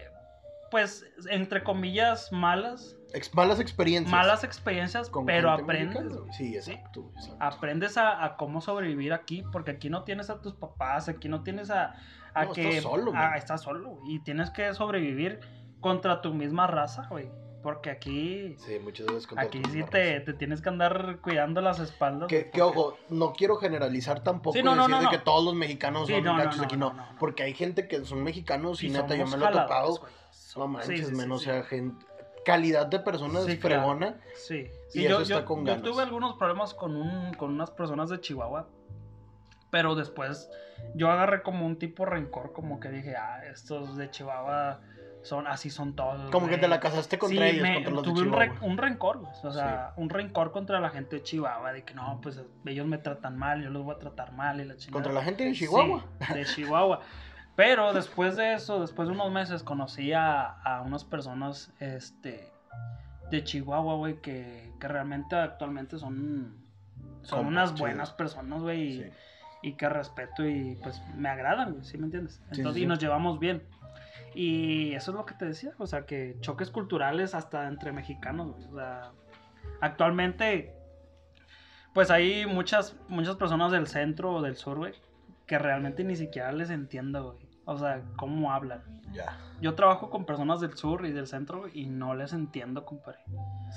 S2: pues, entre comillas, malas,
S1: Ex- malas experiencias.
S2: malas experiencias,
S1: con
S2: pero aprendes.
S1: mexicana. Sí,
S2: Sí.
S1: exacto.
S2: Aprendes a, a cómo sobrevivir aquí, porque aquí no tienes a tus papás, aquí no tienes a, a
S1: No,
S2: que...
S1: estás solo,
S2: a- estás solo y tienes que sobrevivir contra tu misma raza, güey. Porque aquí...
S1: Sí, muchas veces contra
S2: Aquí
S1: tu
S2: sí te, te tienes que andar cuidando las espaldas.
S1: Que, ojo, no quiero generalizar tampoco
S2: Sí,
S1: y
S2: no,
S1: decir
S2: no,
S1: de que todos los mexicanos
S2: Sí,
S1: son gachos aquí,
S2: no.
S1: Porque hay gente que son mexicanos y,
S2: y
S1: neta, yo me lo he topado.
S2: güey.
S1: No manches,
S2: sí,
S1: men, o
S2: sí,
S1: sea, gente, calidad de personas
S2: Sí, claro.
S1: fregona.
S2: Sí.
S1: Y
S2: Sí,
S1: eso
S2: yo,
S1: está
S2: yo-
S1: con
S2: yo
S1: ganas.
S2: tuve algunos problemas con, un, con unas personas de Chihuahua. Pero después yo agarré como un tipo rencor, como que dije, ah, estos de Chihuahua son así son todos.
S1: Como que
S2: güey".
S1: te la casaste contra
S2: Sí,
S1: ellos,
S2: me-
S1: contra los de
S2: tuve un,
S1: Chihuahua.
S2: re- un rencor, güey, o sea, un rencor contra la gente de Chihuahua, de que no, pues ellos me tratan mal, yo los voy a tratar mal y la chingada.
S1: Contra la gente de Chihuahua.
S2: Sí, de Chihuahua. [laughs] Pero después de eso, después de unos meses, conocí a, a unas personas este, de Chihuahua, güey, que, que realmente actualmente son, son unas buenas personas, güey, y,
S1: Sí.
S2: y que respeto y pues me agradan, güey, ¿sí me entiendes? Entonces,
S1: sí,
S2: y nos llevamos bien. Y eso es lo que te decía, o sea, que choques culturales hasta entre mexicanos, güey, o sea, actualmente, pues hay muchas, muchas personas del centro o del sur, güey, que realmente ni siquiera les entiendo, güey. O sea, cómo hablan.
S1: Ya.
S2: Yo trabajo con personas del sur y del centro y no les entiendo, compadre.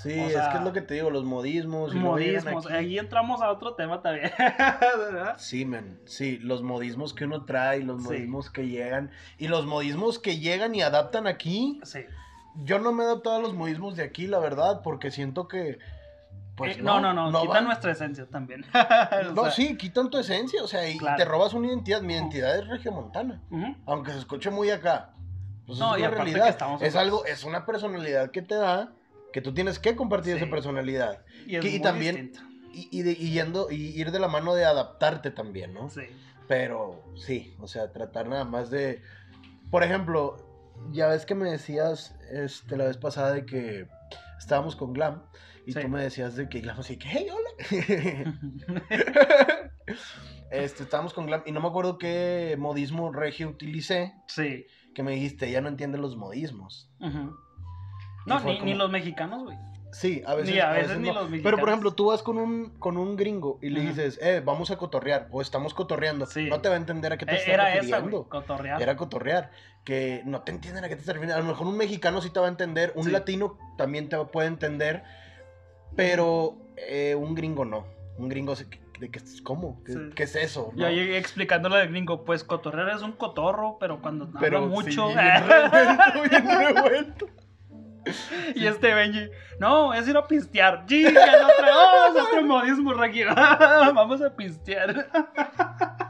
S1: Sí,
S2: O
S1: es
S2: sea,
S1: que es lo que te digo, los modismos. y
S2: Modismos.
S1: aquí.
S2: Ahí entramos a otro tema también. [laughs] ¿verdad?
S1: Sí, men, sí, los modismos que uno trae, los
S2: Sí.
S1: modismos que llegan, y los modismos que llegan y adaptan aquí.
S2: Sí.
S1: Yo no me he adaptado a los modismos de aquí, la verdad, porque siento que, pues
S2: Eh, no, no, no, quita
S1: van.
S2: nuestra esencia también. [laughs]
S1: No,
S2: sea,
S1: sí, quitan tu esencia, o sea, y
S2: Claro.
S1: te robas una identidad. Mi identidad es regiomontana,
S2: ujú.
S1: aunque se escuche muy acá. Pues
S2: No,
S1: es
S2: y aparte que
S1: realidad.
S2: estamos
S1: Es algo, es una personalidad que te da, que tú tienes que compartir
S2: Sí.
S1: esa personalidad.
S2: Y, es
S1: Que- y
S2: muy
S1: también-
S2: distinto.
S1: Y, y, de- y yendo, y ir de la mano de adaptarte también, ¿no?
S2: Sí.
S1: Pero sí, o sea, tratar nada más de. Por ejemplo, ya ves que me decías este, la vez pasada de que estábamos con Glam y
S2: Sí.
S1: tú me decías de que Glam así que, hey, hola. [laughs] este, estábamos con Glam y no me acuerdo qué modismo regio utilicé
S2: sí.
S1: que me dijiste, ella no entiende los modismos.
S2: No, ni,
S1: como-
S2: ni los mexicanos, güey.
S1: Sí, a veces,
S2: Ni a
S1: a
S2: veces ni
S1: no.
S2: los
S1: Pero por
S2: mexicanos.
S1: ejemplo, tú vas con un, con un gringo y le dices, eh, vamos a cotorrear o estamos cotorreando.
S2: Sí.
S1: No te va a entender a qué te
S2: Eh,
S1: estás
S2: Era esa,
S1: refiriendo.
S2: güey, cotorrear.
S1: Era cotorrear. Que no te entienden a qué te estás refiriendo. A lo mejor un mexicano sí te va a entender, un
S2: Sí.
S1: latino también te puede entender, pero eh, un gringo no. Un gringo se, de que ¿cómo? ¿Qué,
S2: Sí.
S1: qué es eso? ¿No?
S2: llegué explicándole al gringo, pues cotorrear es un cotorro, pero cuando
S1: Pero
S2: habla
S1: sí,
S2: mucho.
S1: bien [laughs] revuelto, bien revuelto.
S2: y este Benji, no, es ir a pistear. Otro, oh, es otro modismo, Raki. [laughs] Vamos a pistear. [laughs]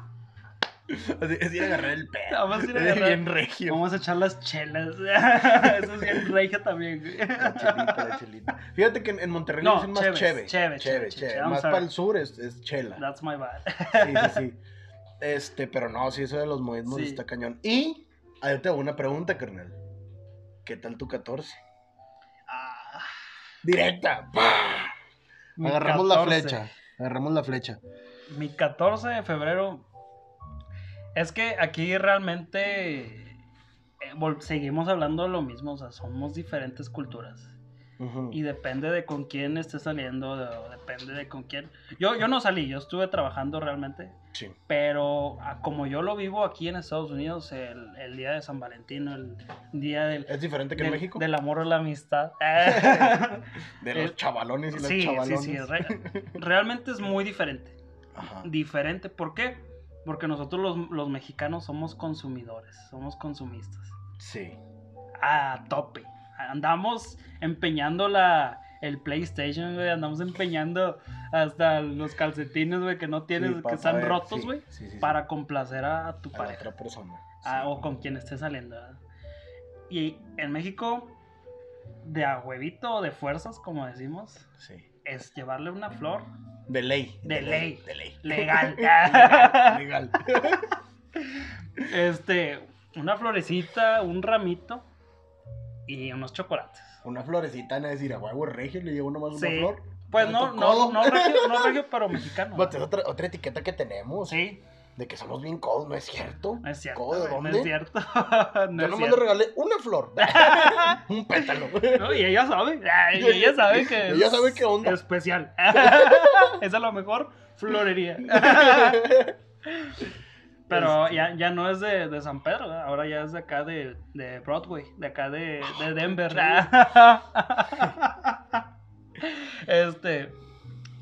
S1: Es ir a agarrar el pedo.
S2: Vamos a ir a agarrar-
S1: Bien regio.
S2: Vamos a echar las chelas. [laughs] Eso es bien regia también, güey.
S1: La chelita, la chelita. Fíjate que en, Monterrey
S2: No,
S1: dicen más
S2: cheves,
S1: cheve.
S2: cheve,
S1: Cheve,
S2: cheve,
S1: cheve. Más para el sur es, es chela.
S2: That's my bad.
S1: Sí, sí, sí. [laughs] Este, pero no, sí, eso de los modismos
S2: Sí.
S1: está cañón. Y, ahí te hago una pregunta, carnal. ¿Qué tal tu 14?
S2: Ah,
S1: Directa. Agarramos la
S2: 14.
S1: flecha. Agarramos la flecha.
S2: Mi 14 de febrero. Es que aquí realmente eh, seguimos hablando de lo mismo, o sea, somos diferentes culturas. Y depende de con quién estés saliendo, de- depende de con quién. Yo, yo no salí, yo estuve trabajando realmente,
S1: Sí.
S2: pero ah, como yo lo vivo aquí en Estados Unidos, el, el día de San Valentín, el día del,
S1: ¿Es diferente que en México?
S2: del amor o la amistad. [laughs] [laughs]
S1: De los
S2: Eh,
S1: chavalones y las
S2: sí, sí,
S1: chavalones.
S2: sí, re- realmente es muy diferente.
S1: Ajá.
S2: Diferente, ¿por qué? Porque nosotros los, los mexicanos somos consumidores, somos consumistas.
S1: Sí.
S2: a tope. Andamos empeñando la, el PlayStation, güey. Andamos empeñando hasta los calcetines, güey, que no tienes,
S1: Sí,
S2: que están
S1: ver,
S2: rotos, güey.
S1: sí, sí, sí.
S2: Para complacer a, tu
S1: A la
S2: pareja.
S1: otra persona.
S2: ah. O con quien esté saliendo. ¿verdad? Y en México, de a huevito o de fuerzas, como decimos,
S1: Sí.
S2: Es llevarle una flor
S1: De ley.
S2: De ley.
S1: De ley. [laughs]
S2: legal.
S1: Legal.
S2: este, una florecita, un ramito y unos chocolates.
S1: Una florecita, a decir, a huevo regio, le llevo nomás una
S2: Sí.
S1: flor.
S2: Pues no, no, no regio, no regio, pero mexicano.
S1: Pues, es otra, otra etiqueta que tenemos.
S2: Sí,
S1: De que somos bien codos, ¿no es cierto?
S2: no es cierto.
S1: ¿Codo de
S2: güey,
S1: dónde?
S2: No es cierto. [laughs] no
S1: Yo nomás le regalé una flor. [laughs] [laughs] un pétalo.
S2: No, y ella sabe. y ella sabe que
S1: Ella
S2: es
S1: sabe qué onda.
S2: especial. Esa es la mejor florería. Pero
S1: Este.
S2: ya, ya no es de, de San Pedro, ¿verdad? ahora ya es de acá de, de Broadway, de acá de, de Denver. este,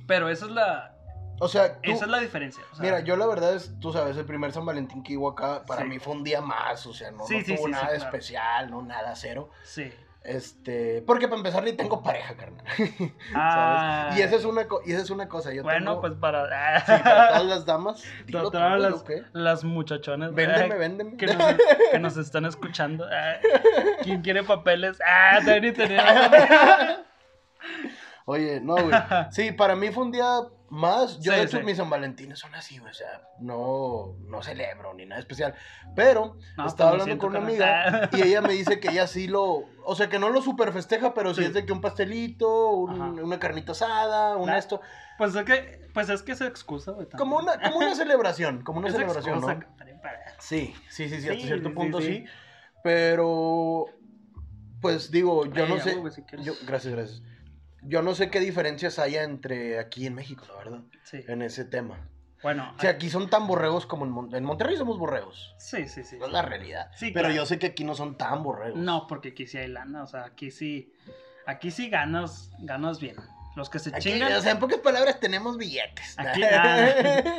S2: pero esa es la,
S1: O sea, tú,
S2: esa es la diferencia. o sea,
S1: mira, yo la verdad es, tú sabes, el primer San Valentín que iba acá, para
S2: Sí.
S1: mí fue un día más, o sea, no,
S2: Sí,
S1: no
S2: sí,
S1: tuvo nada
S2: claro.
S1: especial, no nada, cero.
S2: Sí.
S1: Este, porque para empezar ni tengo pareja, carnal.
S2: Ah, [laughs]
S1: ¿Sabes? Y esa es una, y esa es una cosa, yo
S2: bueno,
S1: tengo-
S2: pues para,
S1: Sí, [laughs] para todas las damas,
S2: para todas las,
S1: ¿o qué?
S2: las muchachones
S1: Véndeme,
S2: que, nos, que nos están escuchando. ay, ¿Quién quiere papeles? Ah, todavía ni tenía. [laughs]
S1: Oye, no, güey. [laughs] Sí, para mí fue un día más. Yo,
S2: Sí,
S1: de hecho,
S2: sí.
S1: mis San Valentines son así, güey. O sea, no, no celebro ni nada especial. Pero
S2: No,
S1: estaba
S2: pues lo
S1: hablando con una amiga y ella me dice que [laughs] ella sí lo. O sea, que no lo super festeja, pero sí,
S2: Sí.
S1: es de que un pastelito, un- una carnita asada, un esto.
S2: Pues es que, pues es que se excusa, güey.
S1: Como una, como una celebración, como una [laughs]
S2: Es
S1: celebración,
S2: excusa,
S1: ¿no? Sí, sí, sí, sí, hasta cierto punto sí. Pero, pues digo, yo
S2: Ay,
S1: no sé.
S2: si.
S1: Yo, gracias, gracias. Yo no sé qué diferencias haya entre aquí en México, la verdad,
S2: Sí.
S1: en ese tema.
S2: Bueno,
S1: O sea, aquí son tan borregos como en, Mon- en Monterrey somos borregos.
S2: sí, sí, sí.
S1: Es la realidad.
S2: Sí,
S1: Pero
S2: claro.
S1: yo sé que aquí no son tan borregos.
S2: No, porque aquí sí hay lana, o sea, aquí sí, aquí sí ganas, ganas bien. Los que se
S1: Aquí,
S2: chingan,
S1: o sea, en pocas palabras tenemos billetes.
S2: aquí, [laughs] ah,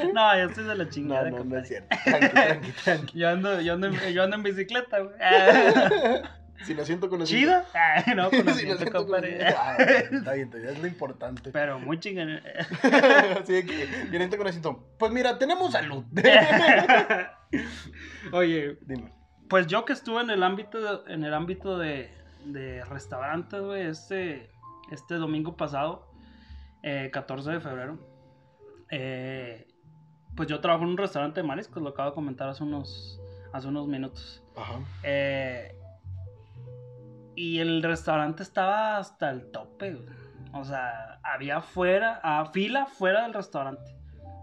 S2: [laughs] no, yo estoy de la
S1: no,
S2: chingada,
S1: no, no es cierto. Tranqui, tranqui, tranqui.
S2: Yo [laughs] ando, yo ando, yo ando en bicicleta, güey.
S1: Si lo siento con el
S2: ¿Chido? Ah, no, [laughs]
S1: Si lo
S2: conociendo,
S1: siento con
S2: compadre.
S1: el Ah, Está bien, es lo importante. [laughs]
S2: Pero muy chingón. [laughs]
S1: Así que vienen con. Pues mira, tenemos salud.
S2: Oye,
S1: Dime.
S2: pues yo que estuve en el ámbito de, en el ámbito de, de restaurantes, güey, este, este domingo pasado, eh, 14 de febrero, eh, pues yo trabajo en un restaurante de mariscos, lo acabo de comentar hace unos, hace unos minutos.
S1: Ajá.
S2: Eh, y el restaurante estaba hasta el tope, güey. O sea, había fuera, a fila fuera del restaurante.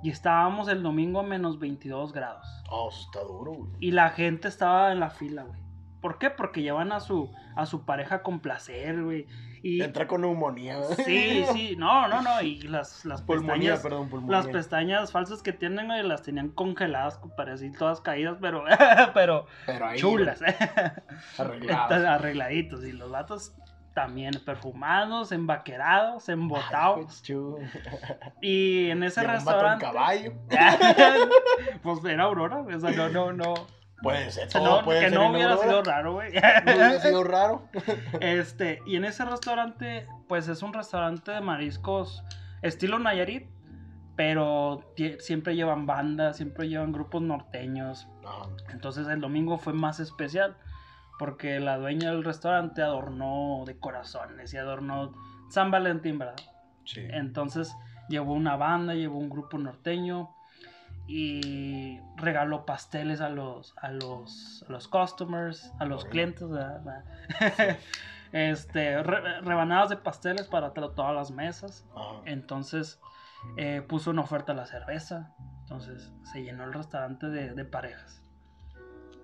S2: Y estábamos el domingo a menos 22 grados.
S1: Oh, eso está duro, güey.
S2: Y la gente estaba en la fila, güey. ¿Por qué? Porque llevan a su, a su pareja con placer, güey. Y
S1: Entra con neumonía.
S2: sí, [laughs] sí, no, no, no. Y las, las
S1: Pulmonía,
S2: pestañas,
S1: perdón, pulmonía.
S2: las pestañas falsas que tienen, güey, las tenían congeladas, así todas caídas, pero, [laughs] pero
S1: Pero ahí,
S2: chulas, [laughs]
S1: Arregladas.
S2: Arregladitos. Y los vatos también perfumados, embaquerados, embotados. Y en ese
S1: Llegó un
S2: restaurante.
S1: caballo.
S2: pues era Aurora, o sea, no, no, no.
S1: Puede ser, todo
S2: no,
S1: puede
S2: que
S1: ser
S2: no hubiera sido raro, güey.
S1: No hubiera sido raro. [laughs]
S2: Este, y en ese restaurante, pues es un restaurante de mariscos estilo Nayarit, pero siempre llevan bandas, siempre llevan grupos norteños.
S1: Ajá.
S2: Entonces el domingo fue más especial, porque la dueña del restaurante adornó de corazones y adornó San Valentín, ¿verdad?
S1: Sí.
S2: Entonces llevó una banda, llevó un grupo norteño y regaló pasteles a los, a los, a los customers, a los clientes, [laughs] este, re- rebanadas de pasteles para to- todas las mesas.
S1: Ajá.
S2: Entonces eh, puso una oferta a la cerveza. Entonces se llenó el restaurante de, de parejas.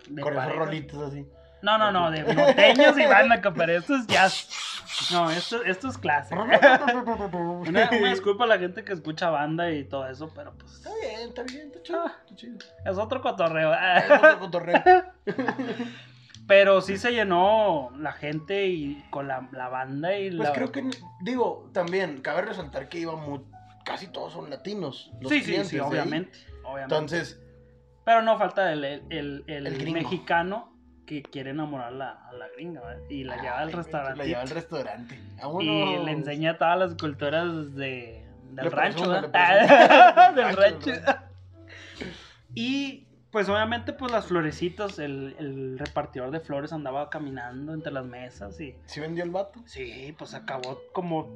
S2: De
S1: Con esos rolitos así.
S2: No, no, no, de norteños y banda, compadre. Esto es jazz. No, esto, esto es clase. [laughs] Una, una disculpa a la gente que escucha banda y todo eso, pero pues
S1: Está bien, está bien, está chido. Está chido.
S2: es otro cotorreo.
S1: Es otro cotorreo. [laughs]
S2: Pero sí se llenó la gente y con la, la banda y
S1: Pues
S2: la...
S1: creo que, digo, también cabe resaltar que iban mu- casi todos son latinos. Los
S2: Sí, sí, sí, obviamente, obviamente.
S1: Entonces,
S2: Pero no falta el, el, el- mexicano que quiere enamorar a la, a la gringa ¿verdad? y la lleva al restaurante.
S1: La lleva al restaurante.
S2: Y le enseña todas las culturas de, del rancho, [laughs] del
S1: Rancho. [laughs]
S2: Y pues obviamente pues las florecitas, el, el repartidor de flores andaba caminando entre las mesas y...
S1: ¿Sí vendió el vato?
S2: Sí, pues acabó como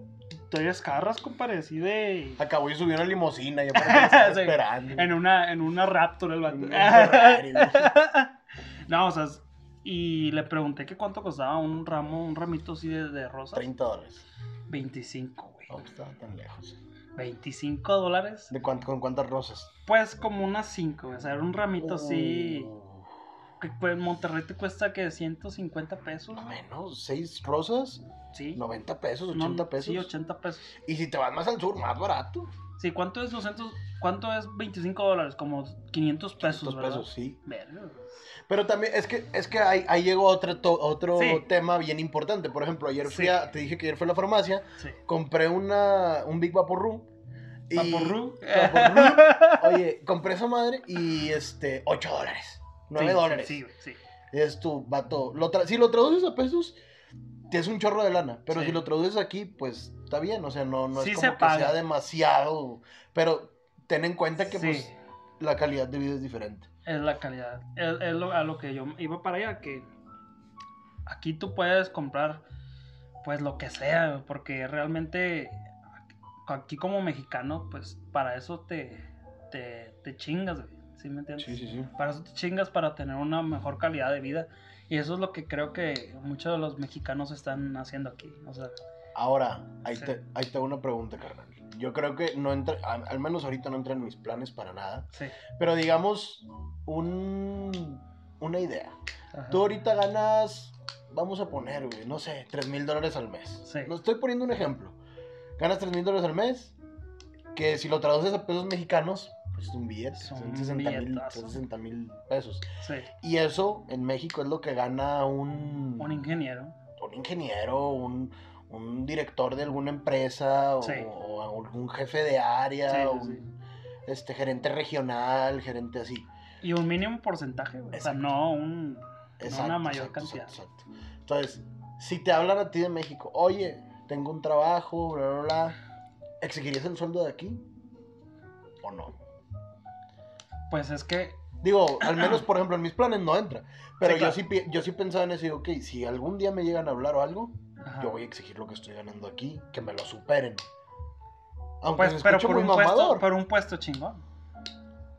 S2: tres carras, compadre, así de...
S1: Acabó y subió una limusina ya [laughs] para
S2: Sí.
S1: esperando.
S2: En una, en una Raptor el vato.
S1: Un Ferrari, ¿no?
S2: No, o sea, y le pregunté que cuánto costaba un ramo, un ramito así de, de rosas.
S1: 30 dólares.
S2: 25, güey.
S1: No, pues estaba tan lejos.
S2: 25 dólares.
S1: ¿De cuánto, ¿Con cuántas rosas?
S2: Pues como unas 5, o sea, era un ramito así.
S1: Uh,
S2: Que en Monterrey te cuesta que 150 pesos.
S1: no menos, 6 rosas,
S2: Sí.
S1: 90 pesos,
S2: No,
S1: 80 pesos.
S2: Sí, 80 pesos.
S1: Y si te vas más al sur, más barato.
S2: Sí, ¿cuánto es 200? ¿Cuánto es 25 dólares? Como 500 pesos,
S1: 500
S2: ¿verdad?
S1: pesos, sí.
S2: Verga.
S1: Pero también es que, es que ahí, ahí llegó otro, otro
S2: Sí.
S1: tema bien importante. Por ejemplo, ayer fui
S2: Sí.
S1: a, te dije que ayer fui a la farmacia,
S2: Sí.
S1: compré una, un Big Vaporru. y-
S2: Vaporru.
S1: Vaporru. [laughs] Oye, compré esa madre y este, 8 dólares. 9
S2: Sí,
S1: dólares.
S2: Sí, sí.
S1: Es tu vato. Lo si lo traduces a pesos, te es un chorro de lana. Pero si lo traduces aquí, pues está bien. O sea, no, no
S2: Sí
S1: es
S2: se
S1: como que
S2: paga.
S1: sea demasiado. Pero ten en cuenta que
S2: Sí.
S1: pues la calidad de vida es diferente.
S2: Es la calidad. Es, es lo, a lo que yo iba para allá, que aquí tú puedes comprar pues lo que sea, porque realmente aquí como mexicano, pues para eso te, te, te chingas, güey. ¿Sí me entiendes?
S1: Sí, sí, sí.
S2: Para eso te chingas para tener una mejor calidad de vida. Y eso es lo que creo que muchos de los mexicanos están haciendo aquí. O sea,
S1: Ahora, ahí,
S2: Sí.
S1: te, ahí te va una pregunta, carnal. Yo creo que no entra, al, menos ahorita no entra en mis planes para nada.
S2: sí.
S1: Pero digamos, un, una idea.
S2: Ajá.
S1: Tú ahorita ganas, vamos a poner, güey, no sé, 3 mil dólares al mes.
S2: Sí.
S1: Lo estoy poniendo un ejemplo. Ganas 3 mil dólares al mes, que si lo traduces a pesos mexicanos, pues es un billete,
S2: Son
S1: son 60 mil
S2: billetazo.
S1: 60 mil pesos.
S2: Sí.
S1: Y eso en México es lo que gana un,
S2: Un ingeniero.
S1: un ingeniero, un, un director de alguna empresa o,
S2: Sí.
S1: o algún jefe de área,
S2: Sí,
S1: o un Este, gerente regional, gerente así.
S2: Y un mínimo porcentaje, güey. O sea, no un.
S1: Exacto,
S2: una mayor
S1: exacto,
S2: cantidad.
S1: exacto. Entonces, si te hablan a ti de México, oye, tengo un trabajo, bla, bla, bla, ¿exigirías el sueldo de aquí? ¿O no?
S2: Pues es que.
S1: Digo, al menos, por ejemplo, en mis planes no entra. Pero
S2: Sí, claro.
S1: yo, sí, yo sí pensaba en eso y digo, ok, si algún día me llegan a hablar o algo,
S2: ajá.
S1: yo voy a exigir lo que estoy ganando aquí, que me lo superen. Aunque
S2: Pues, pero por un, puesto, por un puesto chingón.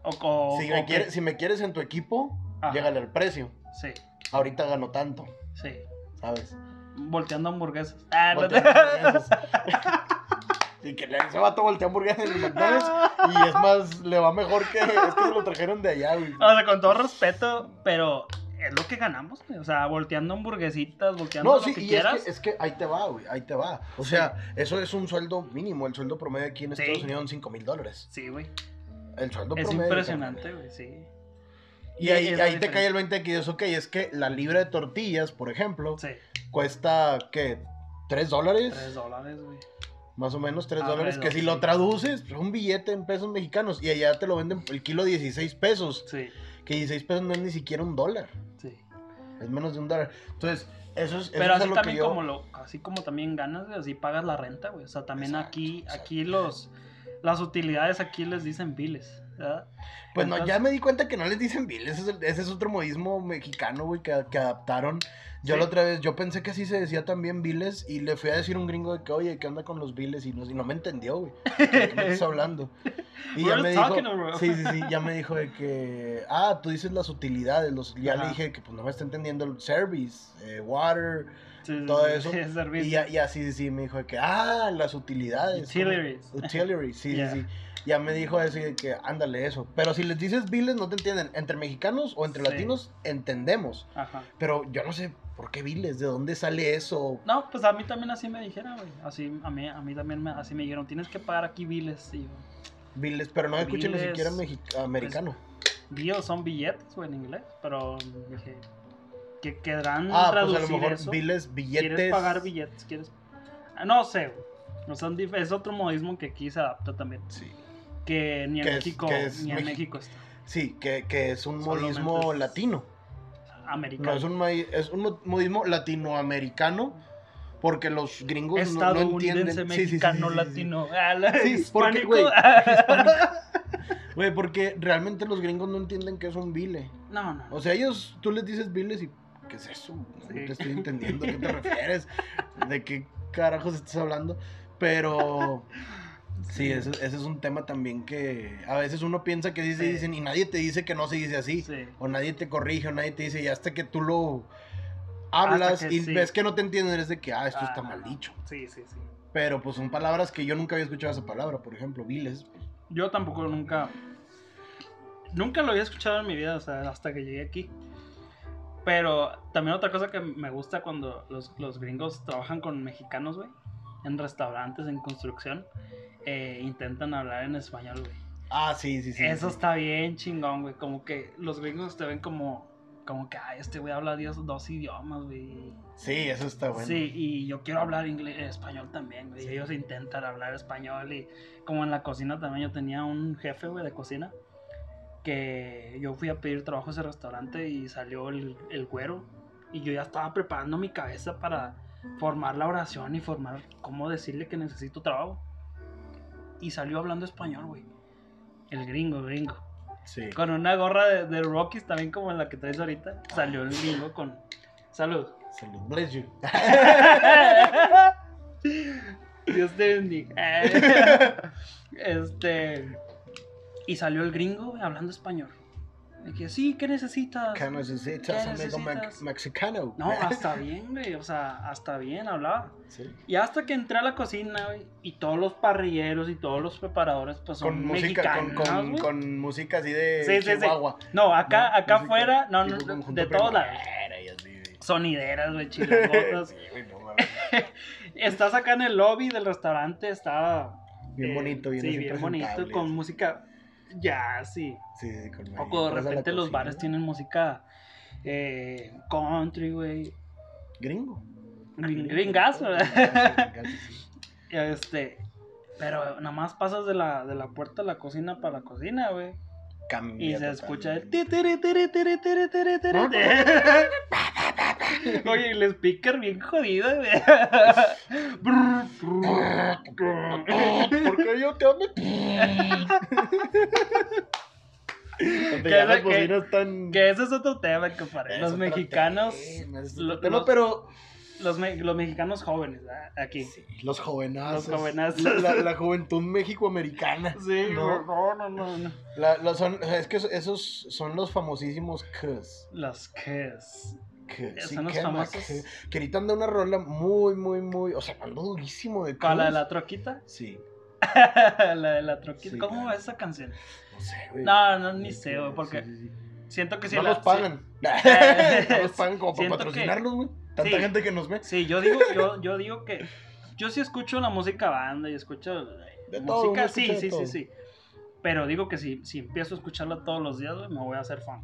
S2: O, o-
S1: si,
S2: o
S1: me quieres, si me quieres en tu equipo,
S2: Ajá.
S1: llégale al precio.
S2: Sí,
S1: Ahorita gano tanto,
S2: sí.
S1: ¿sabes?
S2: Volteando hamburguesas. Ah, no
S1: Voltea hamburguesas. [laughs] y que le- ese vato voltea hamburguesas en McDonald's y es más, le va mejor que. Es que se lo trajeron de allá, güey.
S2: O sea, con todo respeto, pero es lo que ganamos, güey. O sea, volteando hamburguesitas, volteando
S1: No,
S2: lo
S1: sí,
S2: que
S1: y es
S2: quieras.
S1: que, es que ahí te va, güey, ahí te va. O
S2: Sí.
S1: sea, eso es un sueldo mínimo. El sueldo promedio aquí en
S2: Sí.
S1: Estados Unidos son 5 mil dólares.
S2: Sí, güey.
S1: El sueldo
S2: Es
S1: promedio.
S2: impresionante, güey, sí.
S1: Y ahí,
S2: es
S1: ahí te cae el 20 que es, ok, es que la libra de tortillas, por ejemplo, cuesta, ¿qué? ¿3 dólares?
S2: 3 dólares, güey.
S1: Más o menos 3
S2: Alrededor,
S1: dólares. Que si
S2: sí.
S1: lo traduces, es un billete en pesos mexicanos. Y allá te lo venden el kilo 16 pesos.
S2: Sí,
S1: Que 16 pesos no es ni siquiera un dólar. Es menos de un dólar. Entonces, eso es, eso
S2: Pero
S1: es
S2: así
S1: lo
S2: también
S1: que yo...
S2: como lo, así como también ganas, güey, así pagas la renta, güey. O sea, también
S1: Exacto,
S2: aquí,
S1: exacto.
S2: aquí los las utilidades aquí les dicen biles, ¿verdad?
S1: Pues no,
S2: Entonces-
S1: ya me di cuenta que no les dicen bill. Ese es, el- ese es otro modismo mexicano, güey, que, que adaptaron. Yo
S2: Sí.
S1: la otra vez, yo pensé que así se decía también biles y le fui a decir a un gringo de que, oye, ¿qué onda con los biles? Y no, y no me entendió, güey. ¿De qué me [laughs] estás hablando? Y ya me dijo, sí, sí, sí, ya me dijo de que, ah, tú dices las utilidades, los, ya le
S2: Ajá.
S1: dije que pues no me está entendiendo el service, eh, water,
S2: Sí,
S1: todo
S2: sí,
S1: eso. [laughs]
S2: sí,
S1: y ya, ya sí, me dijo de que, ah, las utilidades. ¿cómo?
S2: Utilities.
S1: Utilities, sí, [laughs]
S2: Yeah.
S1: sí, sí. Ya me dijo eso y de que, ándale eso. Pero si les dices biles, no te entienden. Entre mexicanos o entre
S2: Sí.
S1: latinos, entendemos.
S2: Ajá.
S1: Pero yo no sé ¿por qué viles? ¿De dónde sale eso?
S2: No, pues a mí también así me dijeron, güey. Así, a mí, a mí también me, así me dijeron, tienes que pagar aquí biles. Y yo,
S1: Viles, pero no escuchen ni
S2: Viles,
S1: siquiera mexi- americano.
S2: Bills son billetes, güey, en inglés. Pero dije, ¿qué querrán
S1: ah, pues a
S2: traducir
S1: lo mejor
S2: eso?
S1: viles, billetes.
S2: ¿Quieres pagar billetes? ¿Quieres? Ah, No sé, güey. Es otro modismo que aquí se adapta también.
S1: Sí.
S2: Que ni en
S1: Que es-
S2: México,
S1: que es
S2: ni en
S1: México.
S2: México está.
S1: Sí, que, que es un
S2: Solamente
S1: modismo
S2: es-
S1: latino.
S2: Americano.
S1: No, es un, es un modismo latinoamericano porque los gringos no- no, entienden.
S2: Mexicano,
S1: sí, sí, sí.
S2: latino. Ah, la-
S1: porque, güey, [laughs] [laughs] Güey, porque realmente los gringos no entienden qué es un vile.
S2: no, no.
S1: O sea, ellos, tú les dices viles y ¿qué es eso? No te estoy entendiendo a qué te [laughs] refieres. ¿De qué carajos estás hablando? Pero sí, ese, ese es un tema también que a veces uno piensa que sí se
S2: Sí.
S1: dicen y nadie te dice que no se dice así.
S2: Sí.
S1: O nadie te corrige, o nadie te dice, y hasta que tú lo hablas y
S2: sí.
S1: ves que no te entienden, es de que, ah, esto
S2: Ah,
S1: está
S2: no,
S1: mal dicho.
S2: Sí, sí, sí.
S1: Pero pues son palabras que yo nunca había escuchado esa palabra, por ejemplo, viles.
S2: Yo tampoco nunca. Nunca lo había escuchado en mi vida, o sea, hasta que llegué aquí. Pero también otra cosa que me gusta cuando los, los gringos trabajan con mexicanos, güey, en restaurantes, en construcción, eh, intentan hablar en español, güey.
S1: Ah, sí, sí, sí.
S2: Eso
S1: sí.
S2: está bien chingón, güey. Como que los gringos te ven como, como que, ay, este güey habla dios- dos idiomas, güey.
S1: Sí, eso está bueno.
S2: Sí, y yo quiero hablar inglés, español también, güey.
S1: Sí.
S2: Ellos intentan hablar español y como en la cocina también yo tenía un jefe, güey, de cocina que yo fui a pedir trabajo a ese restaurante y salió el, el güero y yo ya estaba preparando mi cabeza para formar la oración y formar cómo decirle que necesito trabajo. Y salió hablando español, güey. El gringo, gringo.
S1: Sí.
S2: Con una gorra de, de Rockies también como la que traes ahorita. Salió el gringo con... Salud.
S1: Salud, bless you.
S2: Dios te bendiga. [laughs] Este. Y salió el gringo güey, hablando español. De que sí, ¿qué necesitas?
S1: ¿Qué necesitas,
S2: ¿Qué
S1: amigo
S2: necesitas?
S1: mexicano?
S2: No, hasta bien, güey. O sea, hasta bien hablaba.
S1: Sí.
S2: Y hasta que entré a la cocina, güey, y todos los parrilleros y todos los preparadores, pues son
S1: Con música, con, con, con música así de
S2: Sí.
S1: Chihuahua.
S2: No, acá,
S1: ¿no?
S2: acá afuera, no, no, de
S1: así, güey.
S2: Sonideras, güey, [laughs]
S1: güey, no. [laughs]
S2: Estás acá en el lobby del restaurante, está
S1: Bien
S2: Eh,
S1: bonito, bien
S2: Sí, bien bonito, con música ya, sí.
S1: Sí, con
S2: Poco de repente los bares tienen música eh, country, güey.
S1: Gringo.
S2: Gring- Gringazo, ¿verdad?
S1: gringazo, sí.
S2: Este, pero nada más pasas de la, de la puerta de la cocina para la cocina, güey.
S1: Cambia
S2: Y se
S1: totalmente.
S2: escucha el Oye, el speaker bien jodido.
S1: Porque yo te amo.
S2: Que
S1: las
S2: que-
S1: están.
S2: Que ese es otro tema, compadre.
S1: Es
S2: Los mexicanos,
S1: tema, es
S2: lo-
S1: otro tema,
S2: los-
S1: pero
S2: los, me- los mexicanos jóvenes, ¿verdad? aquí.
S1: sí, los jovenazos.
S2: Los jovenazos.
S1: La, la- la juventud mexicoamericana. [laughs]
S2: Sí,
S1: no.
S2: no, no, no, no.
S1: La- la- son, es que esos son los famosísimos Cuz.
S2: Los Kiss.
S1: Que, sí,
S2: Son los
S1: que,
S2: famosos.
S1: que, que ahorita anda una rola muy, muy, muy. O sea, ando durísimo de
S2: ¿Cuál, la de la troquita?
S1: Sí, [laughs]
S2: la de la troquita.
S1: Sí,
S2: ¿Cómo va esa canción?
S1: no sé, güey.
S2: No, no, ni sé, güey, porque siento que si [laughs] [laughs]
S1: no
S2: la-
S1: pagan.
S2: Eh,
S1: no nos pagan como para patrocinarlos, güey. Tanta gente que nos ve.
S2: Sí, yo digo, yo, yo digo que yo sí escucho la música banda y escucho
S1: De todo,
S2: música,
S1: uno
S2: sí, sí, sí,
S1: todo.
S2: sí. Pero digo que si, si empiezo a escucharla todos los días, güey, me voy a hacer fan.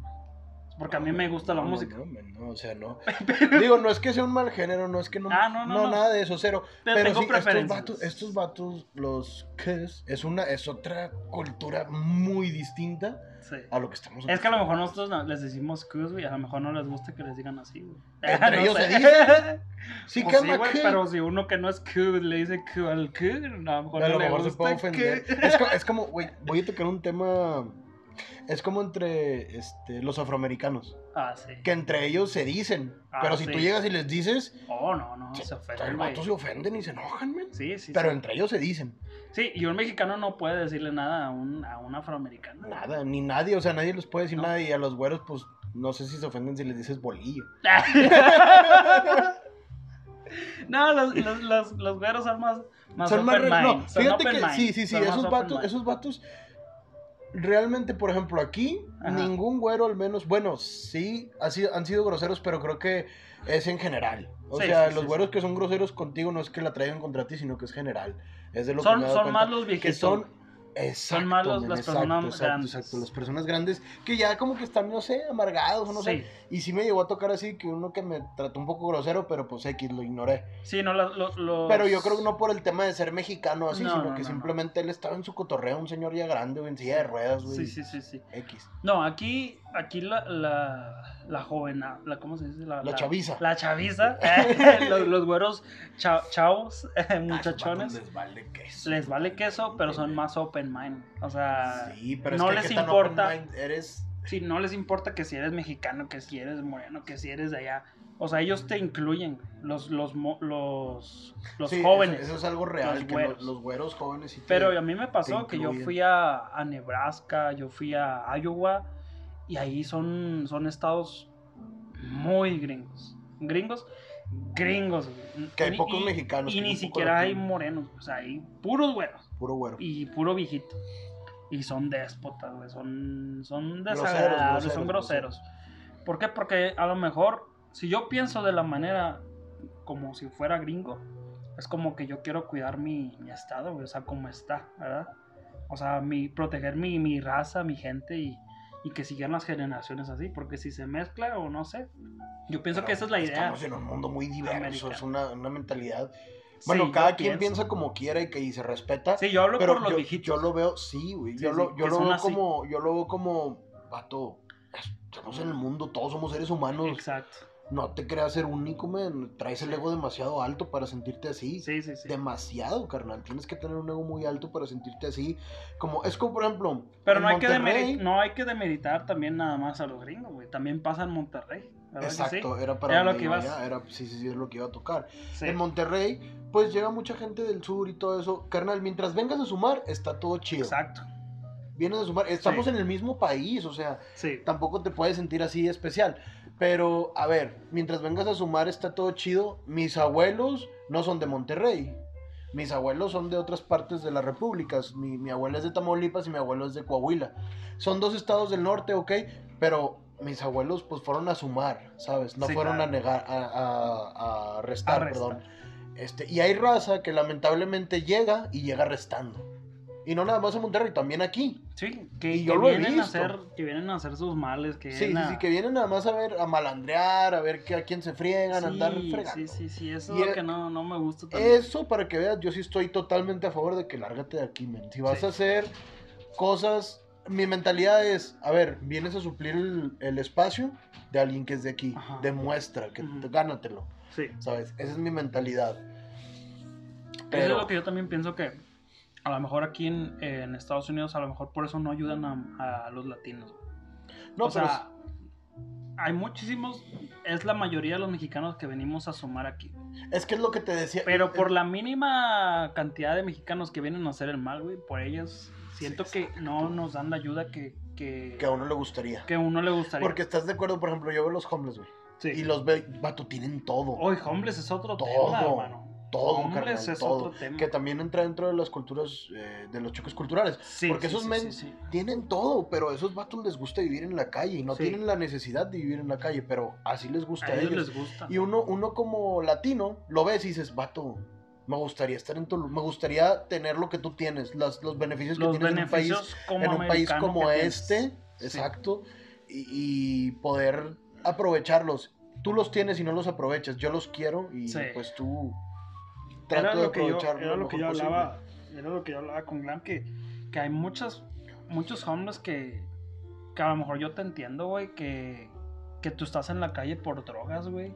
S2: Porque a mí me gusta la
S1: No, no,
S2: música.
S1: No, no, o sea, no. [laughs] Digo, no es que sea un mal género, no es que no.
S2: Ah, no, no, no.
S1: nada de eso, cero.
S2: Pero
S1: Pero,
S2: tengo
S1: sí, estos vatos, estos vatos, los Kiss, es una, es otra cultura muy distinta
S2: Sí.
S1: a lo que estamos
S2: Es que a lo mejor nosotros no- les decimos Cus, güey, a lo mejor no les gusta que les digan así, güey. [laughs]
S1: Entre [laughs]
S2: No
S1: ellos se dice. Sí,
S2: Pues sí, pero si uno que no es Q le dice Q al Q, a lo mejor
S1: A
S2: no
S1: lo
S2: le
S1: mejor se
S2: gusta
S1: puede ofender. Es, es como, güey, voy a tocar un tema. Es como entre este, los afroamericanos.
S2: Ah, sí.
S1: Que entre ellos se dicen.
S2: Ah,
S1: pero si
S2: sí.
S1: tú llegas y les dices,
S2: Oh, no, no,
S1: se,
S2: se
S1: el
S2: ofende, güey.
S1: vato se ofenden y se enojan, men.
S2: Sí, sí,
S1: Pero
S2: sí.
S1: entre ellos se dicen.
S2: Sí, y un mexicano no puede decirle nada a un, a un afroamericano.
S1: Nada, ni nadie, o sea, nadie les puede decir
S2: No.
S1: nada. Y a los güeros, pues, no sé si se ofenden si les dices bolillo. [laughs]
S2: no, los, los, los, los güeros son más, más
S1: son más.
S2: open mind.
S1: No,
S2: son
S1: fíjate
S2: open
S1: que
S2: mind,
S1: sí, sí, sí,
S2: son
S1: esos vatos, esos vatos. Realmente, por ejemplo, aquí,
S2: Ajá.
S1: ningún güero al menos, bueno, sí, ha sido- han sido groseros, pero creo que es en general. O
S2: Sí,
S1: sea,
S2: sí,
S1: los
S2: sí,
S1: güeros que son groseros contigo no es que la traigan contra ti, sino que es general. Es de lo que
S2: Son,
S1: me dado
S2: son más los
S1: que
S2: viejitos.
S1: son exacto,
S2: más los-
S1: men,
S2: las
S1: exacto,
S2: personas
S1: exacto,
S2: grandes.
S1: exacto, las personas grandes que ya como que están no sé amargados o no
S2: sí,
S1: sé y sí me llegó a tocar así que uno que me trató un poco grosero pero pues X lo ignoré.
S2: Sí, no, lo- los-
S1: pero yo creo que no por el tema de ser mexicano así
S2: No,
S1: sino
S2: no,
S1: que
S2: no,
S1: simplemente él estaba en su cotorreo un señor ya grande güey, en silla de ruedas güey.
S2: Sí, sí, sí, sí.
S1: X.
S2: No, aquí, aquí la, la, la joven, la, ¿cómo se dice?
S1: La chaviza.
S2: La chaviza, [laughs] los, los güeros cha- chavos, [laughs]
S1: Ah, esos
S2: muchachones,
S1: les vale queso
S2: les vale queso, pero son más open mind. O sea,
S1: sí pero
S2: no
S1: es que
S2: les
S1: ¿qué tan
S2: importa.
S1: eres
S2: sí, no les importa que si eres mexicano, que si eres moreno, que si eres de allá. O sea, ellos te incluyen, los, los, los, los
S1: Sí,
S2: jóvenes.
S1: eso, eso es algo real
S2: los
S1: que
S2: güeros.
S1: los, los güeros jóvenes te-
S2: Pero a mí me pasó que yo fui a, a Nebraska, yo fui a Iowa y ahí son, son estados muy gringos. Gringos, gringos.
S1: Que hay
S2: Y-
S1: pocos mexicanos,
S2: Y ni siquiera hay morenos, o sea, hay puros güeros
S1: puro güero
S2: y puro viejito. Y son déspotas, güey, son, son
S1: Groseros,
S2: desagradables, son
S1: groseros,
S2: groseros. ¿Por qué? Porque a lo mejor, si yo pienso de la manera como si fuera gringo, es como que yo quiero cuidar mi, mi estado, güey, o sea, como está, ¿verdad? O sea, mi, proteger mi, mi raza, mi gente y, y que sigan las generaciones así, porque si se mezcla o no sé, yo pienso
S1: Pero
S2: que esa es la idea.
S1: Estamos en un mundo muy diverso,
S2: Americano.
S1: es una, una mentalidad.
S2: Sí,
S1: Bueno,
S2: yo
S1: cada quien
S2: pienso.
S1: piensa como quiera y que y se respeta.
S2: Sí, yo hablo
S1: pero
S2: por los
S1: yo,
S2: viejitos.
S1: yo lo veo, sí, güey.
S2: Sí,
S1: yo
S2: sí,
S1: lo, yo lo veo
S2: así.
S1: como, yo lo veo como, vato, estamos en el mundo, todos somos seres humanos.
S2: Exacto.
S1: No te creas ser único, man. Traes el ego demasiado alto para sentirte así.
S2: Sí, sí, sí.
S1: Demasiado, carnal. Tienes que tener un ego muy alto para sentirte así. Como, es como, por ejemplo,
S2: Pero no hay, que
S1: Monterrey-
S2: no hay que demeritar también nada más a los gringos, güey. También pasa en Monterrey. ¿verdad que sí?
S1: Exacto, era para
S2: Era lo que
S1: iba
S2: ibas.
S1: Era, sí, sí, sí, es lo que iba a tocar.
S2: Sí.
S1: En Monterrey, pues llega mucha gente del sur y todo eso. Carnal, mientras vengas a sumar, está todo chido.
S2: Exacto.
S1: Vienes a sumar, estamos
S2: Sí.
S1: en el mismo país, o sea,
S2: Sí.
S1: tampoco te puedes sentir así especial. Pero, a ver, mientras vengas a sumar, está todo chido. Mis abuelos no son de Monterrey. Mis abuelos son de otras partes de las repúblicas. Mi, mi abuela es de Tamaulipas y mi abuelo es de Coahuila. Son dos estados del norte, ok, pero mis abuelos pues fueron a sumar, ¿sabes? No
S2: Sí,
S1: fueron
S2: claro.
S1: a negar, a, a- a restar,
S2: A restar.
S1: perdón. Este, y hay raza que lamentablemente llega y llega restando. Y no nada más en Monterrey, también aquí.
S2: Sí, que,
S1: Y
S2: que
S1: yo lo he
S2: vienen a
S1: visto.
S2: hacer, que vienen a hacer sus males, que
S1: Sí, sí,
S2: a...
S1: sí, que vienen nada más a ver, a malandrear, a ver que a quién se friegan, a andar
S2: Sí,
S1: fregando.
S2: sí, sí, sí, eso
S1: Y
S2: es lo
S1: e-
S2: que no, no me gusta.
S1: Eso para que veas, yo sí estoy totalmente a favor de que lárgate de aquí, men. Si vas
S2: Sí.
S1: a hacer cosas, mi mentalidad es, a ver, vienes a suplir el, el espacio de alguien que es de aquí,
S2: Ajá.
S1: demuestra, que gánatelo,
S2: Sí.
S1: ¿sabes? Esa es mi mentalidad.
S2: Eso es lo que yo también pienso que a lo mejor aquí en, en Estados Unidos, a lo mejor por eso no ayudan a, a los latinos.
S1: no,
S2: o
S1: pero
S2: sea, hay muchísimos, es la mayoría de los mexicanos que venimos a sumar aquí.
S1: es, que es lo que te decía.
S2: Pero por la mínima cantidad de mexicanos que vienen a hacer el mal, güey, por ellos siento
S1: Sí,
S2: que no nos dan la ayuda que, que,
S1: Que a uno le gustaría.
S2: que a uno le gustaría.
S1: Porque estás de acuerdo, por ejemplo, yo veo los homeless, güey.
S2: sí.
S1: Y los ve, vato, tienen todo.
S2: Hoy homeless es otro
S1: Todo.
S2: tema, hermano.
S1: Todo,
S2: homeless
S1: carnal,
S2: es
S1: todo.
S2: otro tema.
S1: Que también entra dentro de las culturas, eh, de los choques culturales.
S2: Sí,
S1: Porque
S2: sí,
S1: esos
S2: sí,
S1: men tienen todo, pero a esos vatos les gusta vivir en la calle y no tienen la necesidad de vivir en la calle, pero así les gusta
S2: A ellos
S1: ellos.
S2: les gusta.
S1: Y uno, uno como latino lo ves y dices, vato, me gustaría estar en tu, me gustaría tener lo que tú tienes, las- los beneficios que tienes
S2: beneficios
S1: en
S2: como
S1: un país, en un país como
S2: tienes.
S1: este,
S2: Sí.
S1: exacto, y, y poder aprovecharlos. Tú los tienes y no los aprovechas, yo los quiero y
S2: Sí.
S1: pues tú
S2: Era
S1: de
S2: lo que yo, era
S1: lo
S2: lo que yo
S1: posible.
S2: hablaba, era lo que yo hablaba con Glam, que, que hay muchas, muchos homeless que, que a lo mejor yo te entiendo, güey, que, que tú estás en la calle por drogas, güey,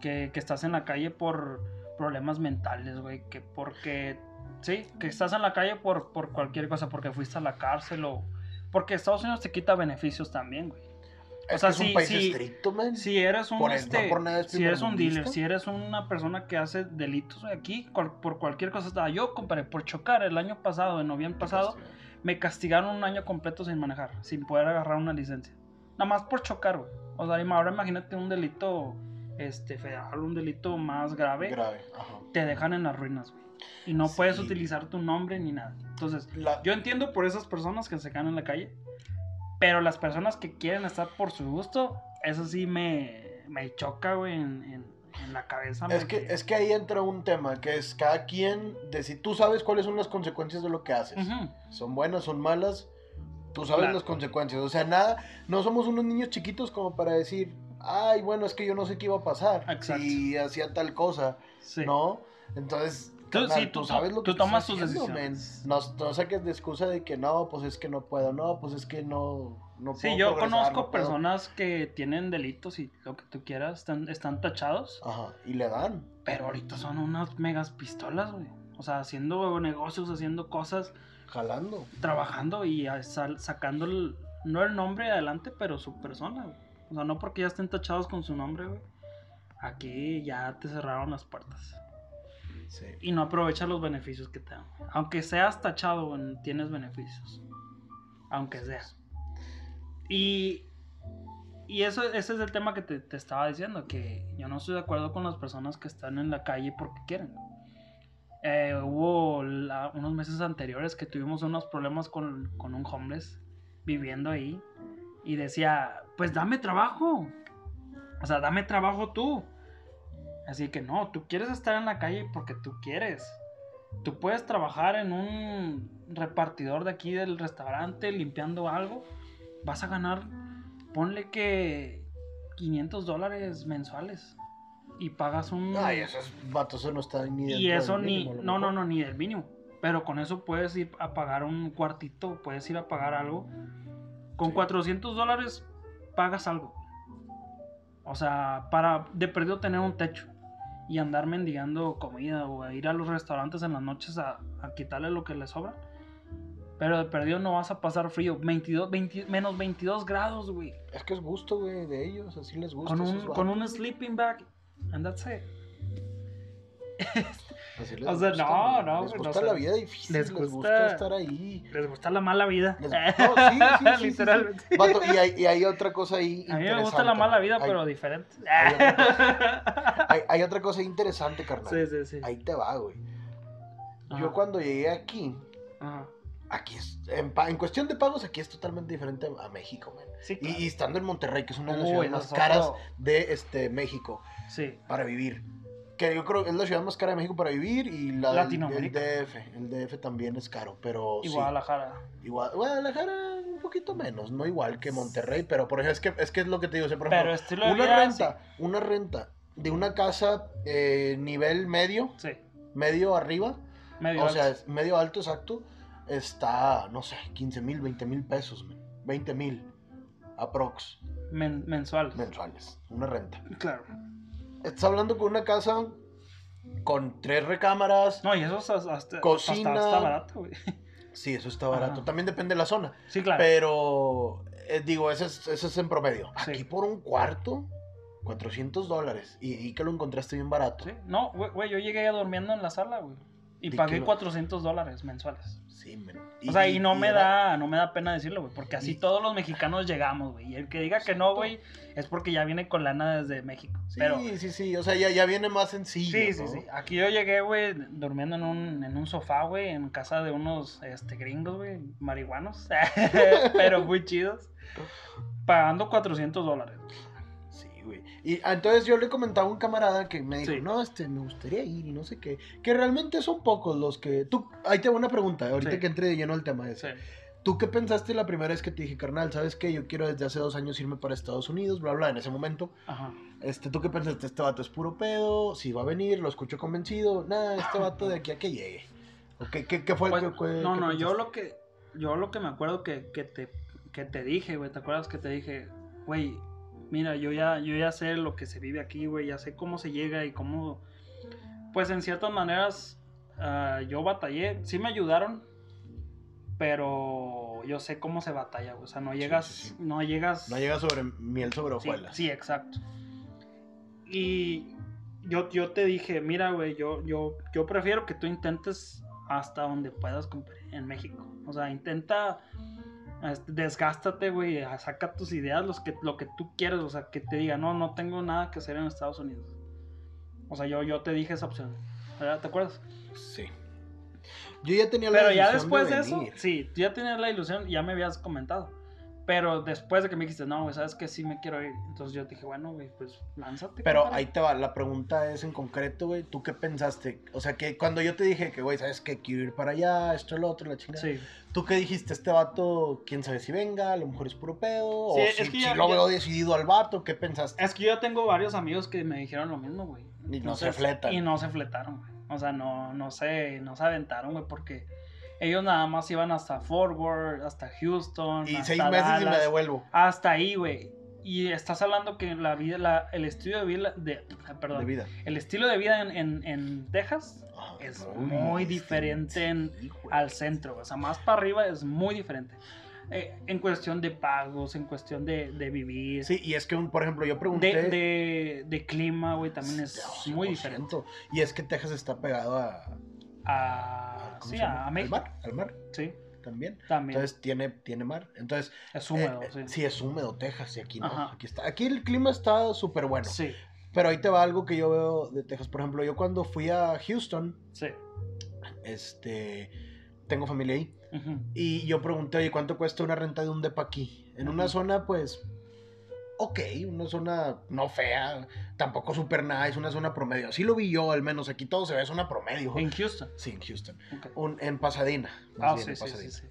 S2: que, que estás en la calle por problemas mentales, güey, que porque, sí, que estás en la calle por, por cualquier cosa, porque fuiste a la cárcel o... Porque Estados Unidos te quita beneficios también, güey. O sea,
S1: es un
S2: sí,
S1: país
S2: sí,
S1: estricto, man.
S2: Si eres un
S1: Por
S2: este,
S1: no nada
S2: si eres un dealer, si eres una persona que hace delitos aquí cual- por cualquier cosa, hasta yo compadre, por chocar el año pasado, en noviembre pasado, me castigaron un año completo sin manejar, sin poder agarrar una licencia. Nada más por chocar, güey. O sea, ahora imagínate un delito este, federal, un delito más grave,
S1: Grave. Ajá.
S2: te dejan en las ruinas, güey. Y no
S1: Sí.
S2: puedes utilizar tu nombre ni nada. Entonces,
S1: La-
S2: yo entiendo por esas personas que se quedan en la calle, pero las personas que quieren estar por su gusto, eso sí me, me choca, güey, en, en- en la cabeza.
S1: Es que, es que ahí entra un tema, que es cada quien, de si tú sabes cuáles son las consecuencias de lo que haces. Son buenas, son malas, tú sabes
S2: Claro.
S1: las consecuencias. O sea, nada, no somos unos niños chiquitos como para decir, ay, bueno, es que yo no sé qué iba a pasar
S2: Exacto.
S1: si hacía tal cosa,
S2: Sí.
S1: ¿no? Entonces,
S2: Tú- sí, tú to-
S1: sabes lo
S2: tú
S1: que
S2: tomas tus
S1: haciendo,
S2: decisiones.
S1: No, no saques de excusa de que no, pues es que no puedo, no, pues es que no, no
S2: Sí,
S1: puedo
S2: yo conozco
S1: no puedo.
S2: personas que tienen delitos y lo que tú quieras, están, están tachados,
S1: Ajá, y le dan.
S2: pero ahorita son unas megas pistolas, güey. O sea, haciendo negocios, haciendo cosas,
S1: Jalando.
S2: trabajando y sal- sacando el- no el nombre adelante, pero su persona, güey. O sea, no porque ya estén tachados con su nombre, güey. Aquí ya te cerraron las puertas.
S1: Sí.
S2: Y no aprovechas los beneficios que te dan. Aunque seas tachado, güey, tienes beneficios. Aunque sea. Y, y eso, ese es el tema que te, te estaba diciendo, que yo no estoy de acuerdo con las personas que están en la calle porque quieren. Eh, hubo la- unos meses anteriores que tuvimos unos problemas con, con un homeless viviendo ahí y decía, pues dame trabajo. O sea, dame trabajo tú. Así que no, tú quieres estar en la calle porque tú quieres. Tú puedes trabajar en un repartidor de aquí del restaurante limpiando algo. Vas a ganar, ponle que 500 dólares mensuales. Y pagas un...
S1: Ay, esos vatos no está ni
S2: y eso
S1: del
S2: ni...
S1: mínimo,
S2: No, no, no, ni del mínimo. Pero con eso puedes ir a pagar un cuartito, puedes ir a pagar algo. Con
S1: Sí.
S2: 400 dólares pagas algo. O sea, para de perdido tener un techo y andar mendigando comida o a ir a los restaurantes en las noches a, a quitarle lo que le sobra. Pero de perdido no vas a pasar frío. 22, 20 menos 22 grados, güey.
S1: Es que es gusto, güey, de ellos, así les gusta.
S2: Con un, con un sleeping bag. And that's it. [laughs]
S1: así les
S2: o sea,
S1: gusta,
S2: no, no,
S1: Les gusta
S2: o sea,
S1: la vida difícil,
S2: les
S1: les, gusta...
S2: gusta-
S1: estar ahí.
S2: Les gusta la mala vida.
S1: Les- [laughs] no, sí, sí, sí, sí, sí.
S2: Literalmente.
S1: Vato, y, hay, y hay otra cosa ahí
S2: A mí me gusta la mala vida,
S1: Hay-
S2: pero diferente. [laughs]
S1: hay otra [laughs] Hay, otra cosa interesante, carnal.
S2: sí, sí, sí.
S1: Ahí te va, güey.
S2: Ajá.
S1: Yo cuando llegué aquí,
S2: Ajá.
S1: aquí es, en, en cuestión de pagos, aquí es totalmente diferente a México, man.
S2: Sí,
S1: Y,
S2: claro.
S1: y estando en Monterrey, que es una de las ciudades más caras de este, México
S2: Sí.
S1: para vivir. Que yo creo que es la ciudad más cara de México para vivir y la del- el
S2: Latinoamérica.
S1: DF. El DF también es caro, pero
S2: Y
S1: sí.
S2: Guadalajara.
S1: Igual, Guadalajara un poquito menos, no igual que Monterrey, pero por ejemplo, es que es, que es lo que te digo, o sea, por
S2: Pero
S1: ejemplo,
S2: de
S1: una
S2: vida,
S1: renta, una renta de una casa eh, nivel medio,
S2: Sí.
S1: medio arriba,
S2: Medio
S1: o sea,
S2: alto.
S1: medio alto exacto, está, no sé, 15 mil, 20 mil pesos, men, 20 mil, aprox,
S2: Men- mensual.
S1: mensuales, una renta.
S2: Claro.
S1: Estás hablando con una casa con tres recámaras,
S2: No, y eso es hasta,
S1: Cocina.
S2: hasta- barato, güey. [laughs]
S1: sí, eso está barato,
S2: Ajá.
S1: también depende de la zona.
S2: Sí, claro.
S1: Pero, eh, digo, ese es, ese es en promedio.
S2: Sí.
S1: Aquí por un cuarto, 400 dólares. Y, y que lo encontraste bien barato.
S2: Sí. No, güey, yo llegué durmiendo en la sala, güey. Y pagué
S1: que lo-
S2: 400 dólares mensuales.
S1: Sí, men.
S2: O sea, y no me
S1: era-
S2: da, no me da pena decirlo, güey, porque así
S1: y-
S2: todos los mexicanos llegamos, güey. Y el que diga que no, güey, es porque ya viene con lana desde México.
S1: Sí,
S2: Pero
S1: sí, sí. O sea, ya, ya viene más sencillo.
S2: sí, sí,
S1: ¿no?
S2: sí. Aquí yo llegué, güey, durmiendo en un, en un sofá, güey, en casa de unos este, gringos, güey, marihuanos, [laughs] pero muy chidos, pagando 400 dólares.
S1: Y entonces yo le comentaba a un camarada que me dijo,
S2: Sí.
S1: no, este, me gustaría ir y no sé qué. Que realmente son pocos los que. Tú, ahí te hago una pregunta, ahorita
S2: Sí.
S1: que entre de lleno al tema ese.
S2: Sí.
S1: ¿Tú qué pensaste la primera vez que te dije, carnal, sabes qué? Yo quiero desde hace dos años irme para Estados Unidos, bla, bla, en ese momento.
S2: Ajá.
S1: Este, ¿tú qué pensaste? Este vato es puro pedo, si va a venir, lo escucho convencido. Nada, este vato de aquí a que llegue. ¿O qué, qué- qué fue?
S2: Pues,
S1: qué-
S2: no, no, yo lo que yo lo que me acuerdo que, que te que te dije, güey, ¿te acuerdas que te dije, güey, mira, yo ya yo ya sé lo que se vive aquí, güey, ya sé cómo se llega y cómo pues en ciertas maneras ah, yo batallé, sí me ayudaron, pero yo sé cómo se batalla, güey, o sea, no llegas
S1: sí, sí.
S2: no llegas
S1: No llega sobre miel sobre hojuelas.
S2: sí, exacto. Y yo, yo te dije, mira, güey, yo, yo, yo prefiero que tú intentes hasta donde puedas compa- en México. O sea, intenta Desgástate, güey. Saca tus ideas, los que, lo que tú quieres. O sea, que te diga, no, no tengo nada que hacer en Estados Unidos. O sea, yo, yo te dije esa opción. ¿verdad? ¿Te acuerdas?
S1: Sí. Yo ya tenía la
S2: Pero ya
S1: ilusión
S2: después de, eso, sí, tú ya tenías la ilusión, ya me habías comentado. Pero después de que me dijiste, no, güey, sabes que sí me quiero ir. Entonces yo te dije, bueno, güey, pues lánzate.
S1: Pero
S2: compadre".
S1: ahí te va, la pregunta es en concreto, güey, ¿tú qué pensaste? O sea, que cuando yo te dije que, güey, ¿sabes qué? Quiero ir para allá, esto, lo otro, la chingada.
S2: Sí.
S1: ¿Tú qué dijiste? Este vato, quién sabe si venga, a lo mejor es puro pedo,
S2: Sí,
S1: o
S2: es
S1: si,
S2: que
S1: si
S2: ya-
S1: lo
S2: ya-
S1: veo decidido al vato, ¿qué pensaste?
S2: Es que yo tengo varios amigos que me dijeron lo mismo, güey.
S1: Y no se fletan.
S2: Y no se fletaron, güey. O sea, no, no se, no se aventaron, güey, porque ellos nada más iban hasta Fort Worth, hasta Houston.
S1: Y
S2: hasta
S1: seis meses y me
S2: Dallas,
S1: devuelvo.
S2: Hasta ahí, güey. Y estás hablando que la vida, la, el estilo de vida, de, perdón,
S1: De vida.
S2: el estilo de vida en, en, en Texas
S1: Ah,
S2: es
S1: muy
S2: muy diferente en- al centro, o sea, más para arriba es muy diferente. Eh, en cuestión de pagos, en cuestión de, de vivir,
S1: Sí, y es que, por ejemplo, yo pregunté...
S2: de, de, de clima, güey, también es muy
S1: 100%.
S2: diferente.
S1: Y es que Texas está pegado a...
S2: A,
S1: ¿cómo
S2: sí, a
S1: Al mar, al mar
S2: Sí,
S1: también.
S2: también.
S1: Entonces tiene, tiene mar. Entonces,
S2: es húmedo,
S1: eh,
S2: sí.
S1: sí, es húmedo Texas y aquí no.
S2: Ajá.
S1: Aquí, está, aquí el clima está súper bueno.
S2: Sí,
S1: Pero ahí te va algo que yo veo de Texas. Por ejemplo, yo cuando fui a Houston,
S2: sí.
S1: este, tengo familia ahí. Y yo pregunté, oye, ¿cuánto cuesta una renta de un depa aquí? En una zona, pues, ok, una zona no fea, tampoco super nice, una zona promedio. Así lo vi yo, al menos. Aquí todo se ve, es una promedio.
S2: En Houston.
S1: Sí, en Houston. Un- en Pasadena.
S2: Ah,
S1: bien,
S2: sí,
S1: en
S2: sí, sí,
S1: Pasadena.
S2: sí.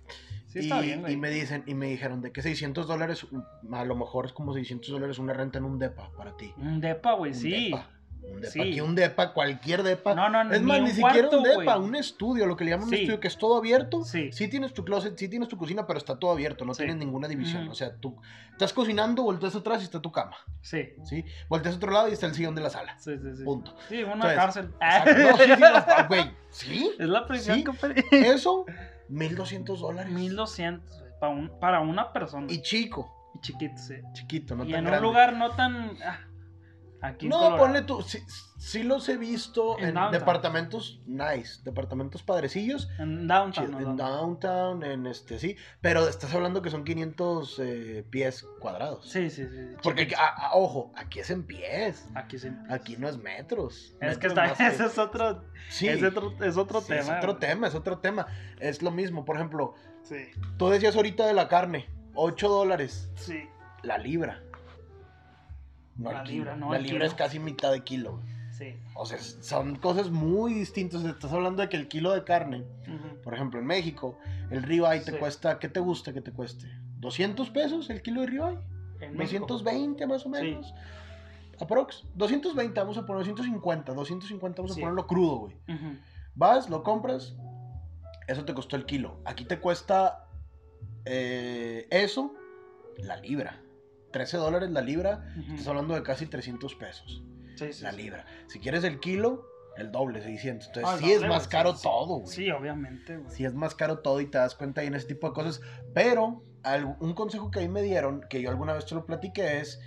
S2: Sí, está
S1: y,
S2: bien,
S1: y me dicen, y me dijeron de que 600 dólares, a lo mejor es como 600 dólares una renta en un depa para ti.
S2: Un depa, güey, sí.
S1: depa. Un depa.
S2: Sí.
S1: Aquí un depa, cualquier depa.
S2: No, no,
S1: es
S2: ni
S1: más,
S2: un
S1: ni siquiera
S2: cuarto,
S1: un depa, un estudio, lo que le llaman un
S2: Sí.
S1: estudio, que es todo abierto.
S2: Sí.
S1: Sí tienes tu closet, sí tienes tu cocina, pero está todo abierto, no tienes ninguna división. O sea, tú estás cocinando, volteas atrás y está tu cama,
S2: Sí.
S1: ¿sí? Volteas a otro lado y está el sillón de la sala.
S2: Sí, sí, sí.
S1: Punto.
S2: Sí, una
S1: Entonces,
S2: cárcel. [laughs]
S1: No, sí, sí, no, güey, ¿sí?
S2: Es la prisión, compadre.
S1: Eso, 1200 dólares.
S2: 1200 güey, para, un, para una persona.
S1: Y chico,
S2: Y chiquito, sí.
S1: chiquito, no
S2: y
S1: tan
S2: en
S1: grande.
S2: un lugar no tan. ah, aquí en
S1: No, ponle tú, sí, sí los he visto
S2: En
S1: en, departamentos nice, departamentos padrecillos,
S2: En downtown.
S1: chido,
S2: ¿no?
S1: en downtown, en este, sí, pero estás hablando que son 500 eh, pies cuadrados.
S2: Sí, sí, sí.
S1: Porque, a- a- ojo, aquí es en pies,
S2: Aquí sí.
S1: aquí no es metros.
S2: Es que está,
S1: que- [laughs]
S2: ese es otro,
S1: Sí,
S2: es otro, es otro
S1: sí,
S2: tema.
S1: es otro tema, es otro tema. Es lo mismo, por ejemplo,
S2: Sí,
S1: tú decías ahorita de la carne, 8 dólares
S2: sí.
S1: la libra. No
S2: La libra, no
S1: la
S2: el
S1: libra
S2: kilo.
S1: es casi mitad de kilo.
S2: sí.
S1: O sea, son cosas muy distintas. Estás hablando de que el kilo de carne,
S2: Ujú.
S1: por ejemplo, en México, el ribeye te
S2: Sí.
S1: cuesta, ¿qué te gusta que te cueste? ¿200 pesos el kilo de ribeye?
S2: En México.
S1: 220 más o menos. Aprox. 220, vamos a poner 250. 250 vamos
S2: Sí.
S1: a ponerlo crudo, güey. Vas, lo compras, eso te costó el kilo. Aquí te cuesta eh, eso, la libra. 13 dólares la libra, estás hablando de casi 300 pesos.
S2: Sí, sí,
S1: la
S2: sí.
S1: libra. Si quieres el kilo, el doble, 600. Entonces,
S2: Ah,
S1: sí es
S2: doble,
S1: más
S2: güey,
S1: caro todo, güey.
S2: Sí, obviamente, güey.
S1: Sí es más caro todo y te das cuenta ahí en ese tipo de cosas. Pero al- un consejo que ahí me dieron, que yo alguna vez te lo platiqué, es,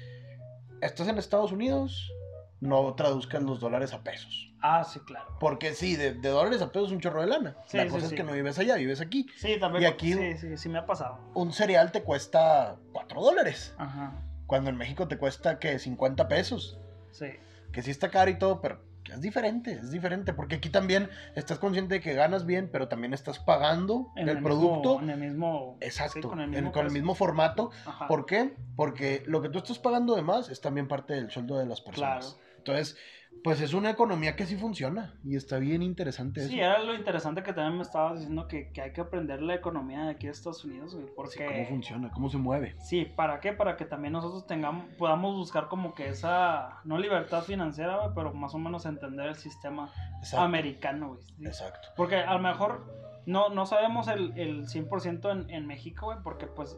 S1: estás en Estados Unidos, no traduzcas los dólares a pesos.
S2: Ah, sí, claro.
S1: Porque sí, de, de dólares a pesos es un chorro de lana.
S2: Sí,
S1: La
S2: sí,
S1: cosa
S2: sí.
S1: es que no vives allá, vives aquí.
S2: Sí, también.
S1: Y aquí-
S2: Sí, sí, sí me ha pasado.
S1: Un cereal te cuesta 4 dólares.
S2: Ajá.
S1: Cuando en México te cuesta, que 50 pesos.
S2: Sí.
S1: que sí está caro y todo, pero es diferente, es diferente, porque aquí también estás consciente de que ganas bien, pero también estás pagando
S2: En
S1: el,
S2: el
S1: producto.
S2: Mismo, en el mismo.
S1: Exacto,
S2: sí,
S1: con, el,
S2: mismo
S1: con el mismo formato.
S2: Ajá.
S1: ¿Por qué? Porque lo que tú estás pagando de más es también parte del sueldo de las personas.
S2: Claro.
S1: Entonces, pues es una economía que sí funciona y está bien interesante
S2: Sí,
S1: eso.
S2: era lo interesante que también me estabas diciendo que, que hay que aprender la economía de aquí de Estados Unidos, güey.
S1: Sí,
S2: Porque.
S1: cómo funciona, cómo se mueve.
S2: Sí, ¿para qué? Para que también nosotros tengamos, podamos buscar como que esa, no libertad financiera, güey, pero más o menos entender el sistema
S1: Exacto.
S2: americano, güey. ¿sí?
S1: Exacto.
S2: Porque a lo mejor no, no sabemos el, el 100% en, en México, güey, porque pues,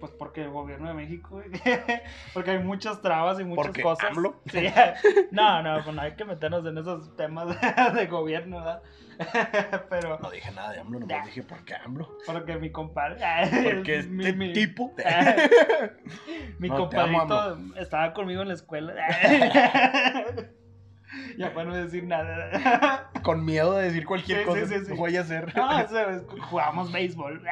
S2: pues porque el gobierno de México, [laughs] porque hay muchas trabas y muchas
S1: Porque
S2: cosas.
S1: AMLO. [laughs]
S2: Sí. No, no, pues no hay que meternos en esos temas [laughs] de, gobierno, ¿verdad? Pero,
S1: No dije nada de AMLO, nomás dije por qué AMLO.
S2: porque mi compadre...
S1: Porque este
S2: mi- mi-
S1: tipo.
S2: Mi
S1: No, te amo,
S2: compadrito estaba conmigo en la escuela. ya para no decir nada.
S1: con miedo de decir cualquier
S2: Sí,
S1: cosa,
S2: sí,
S1: voy a hacer.
S2: No, sabes, jugamos béisbol.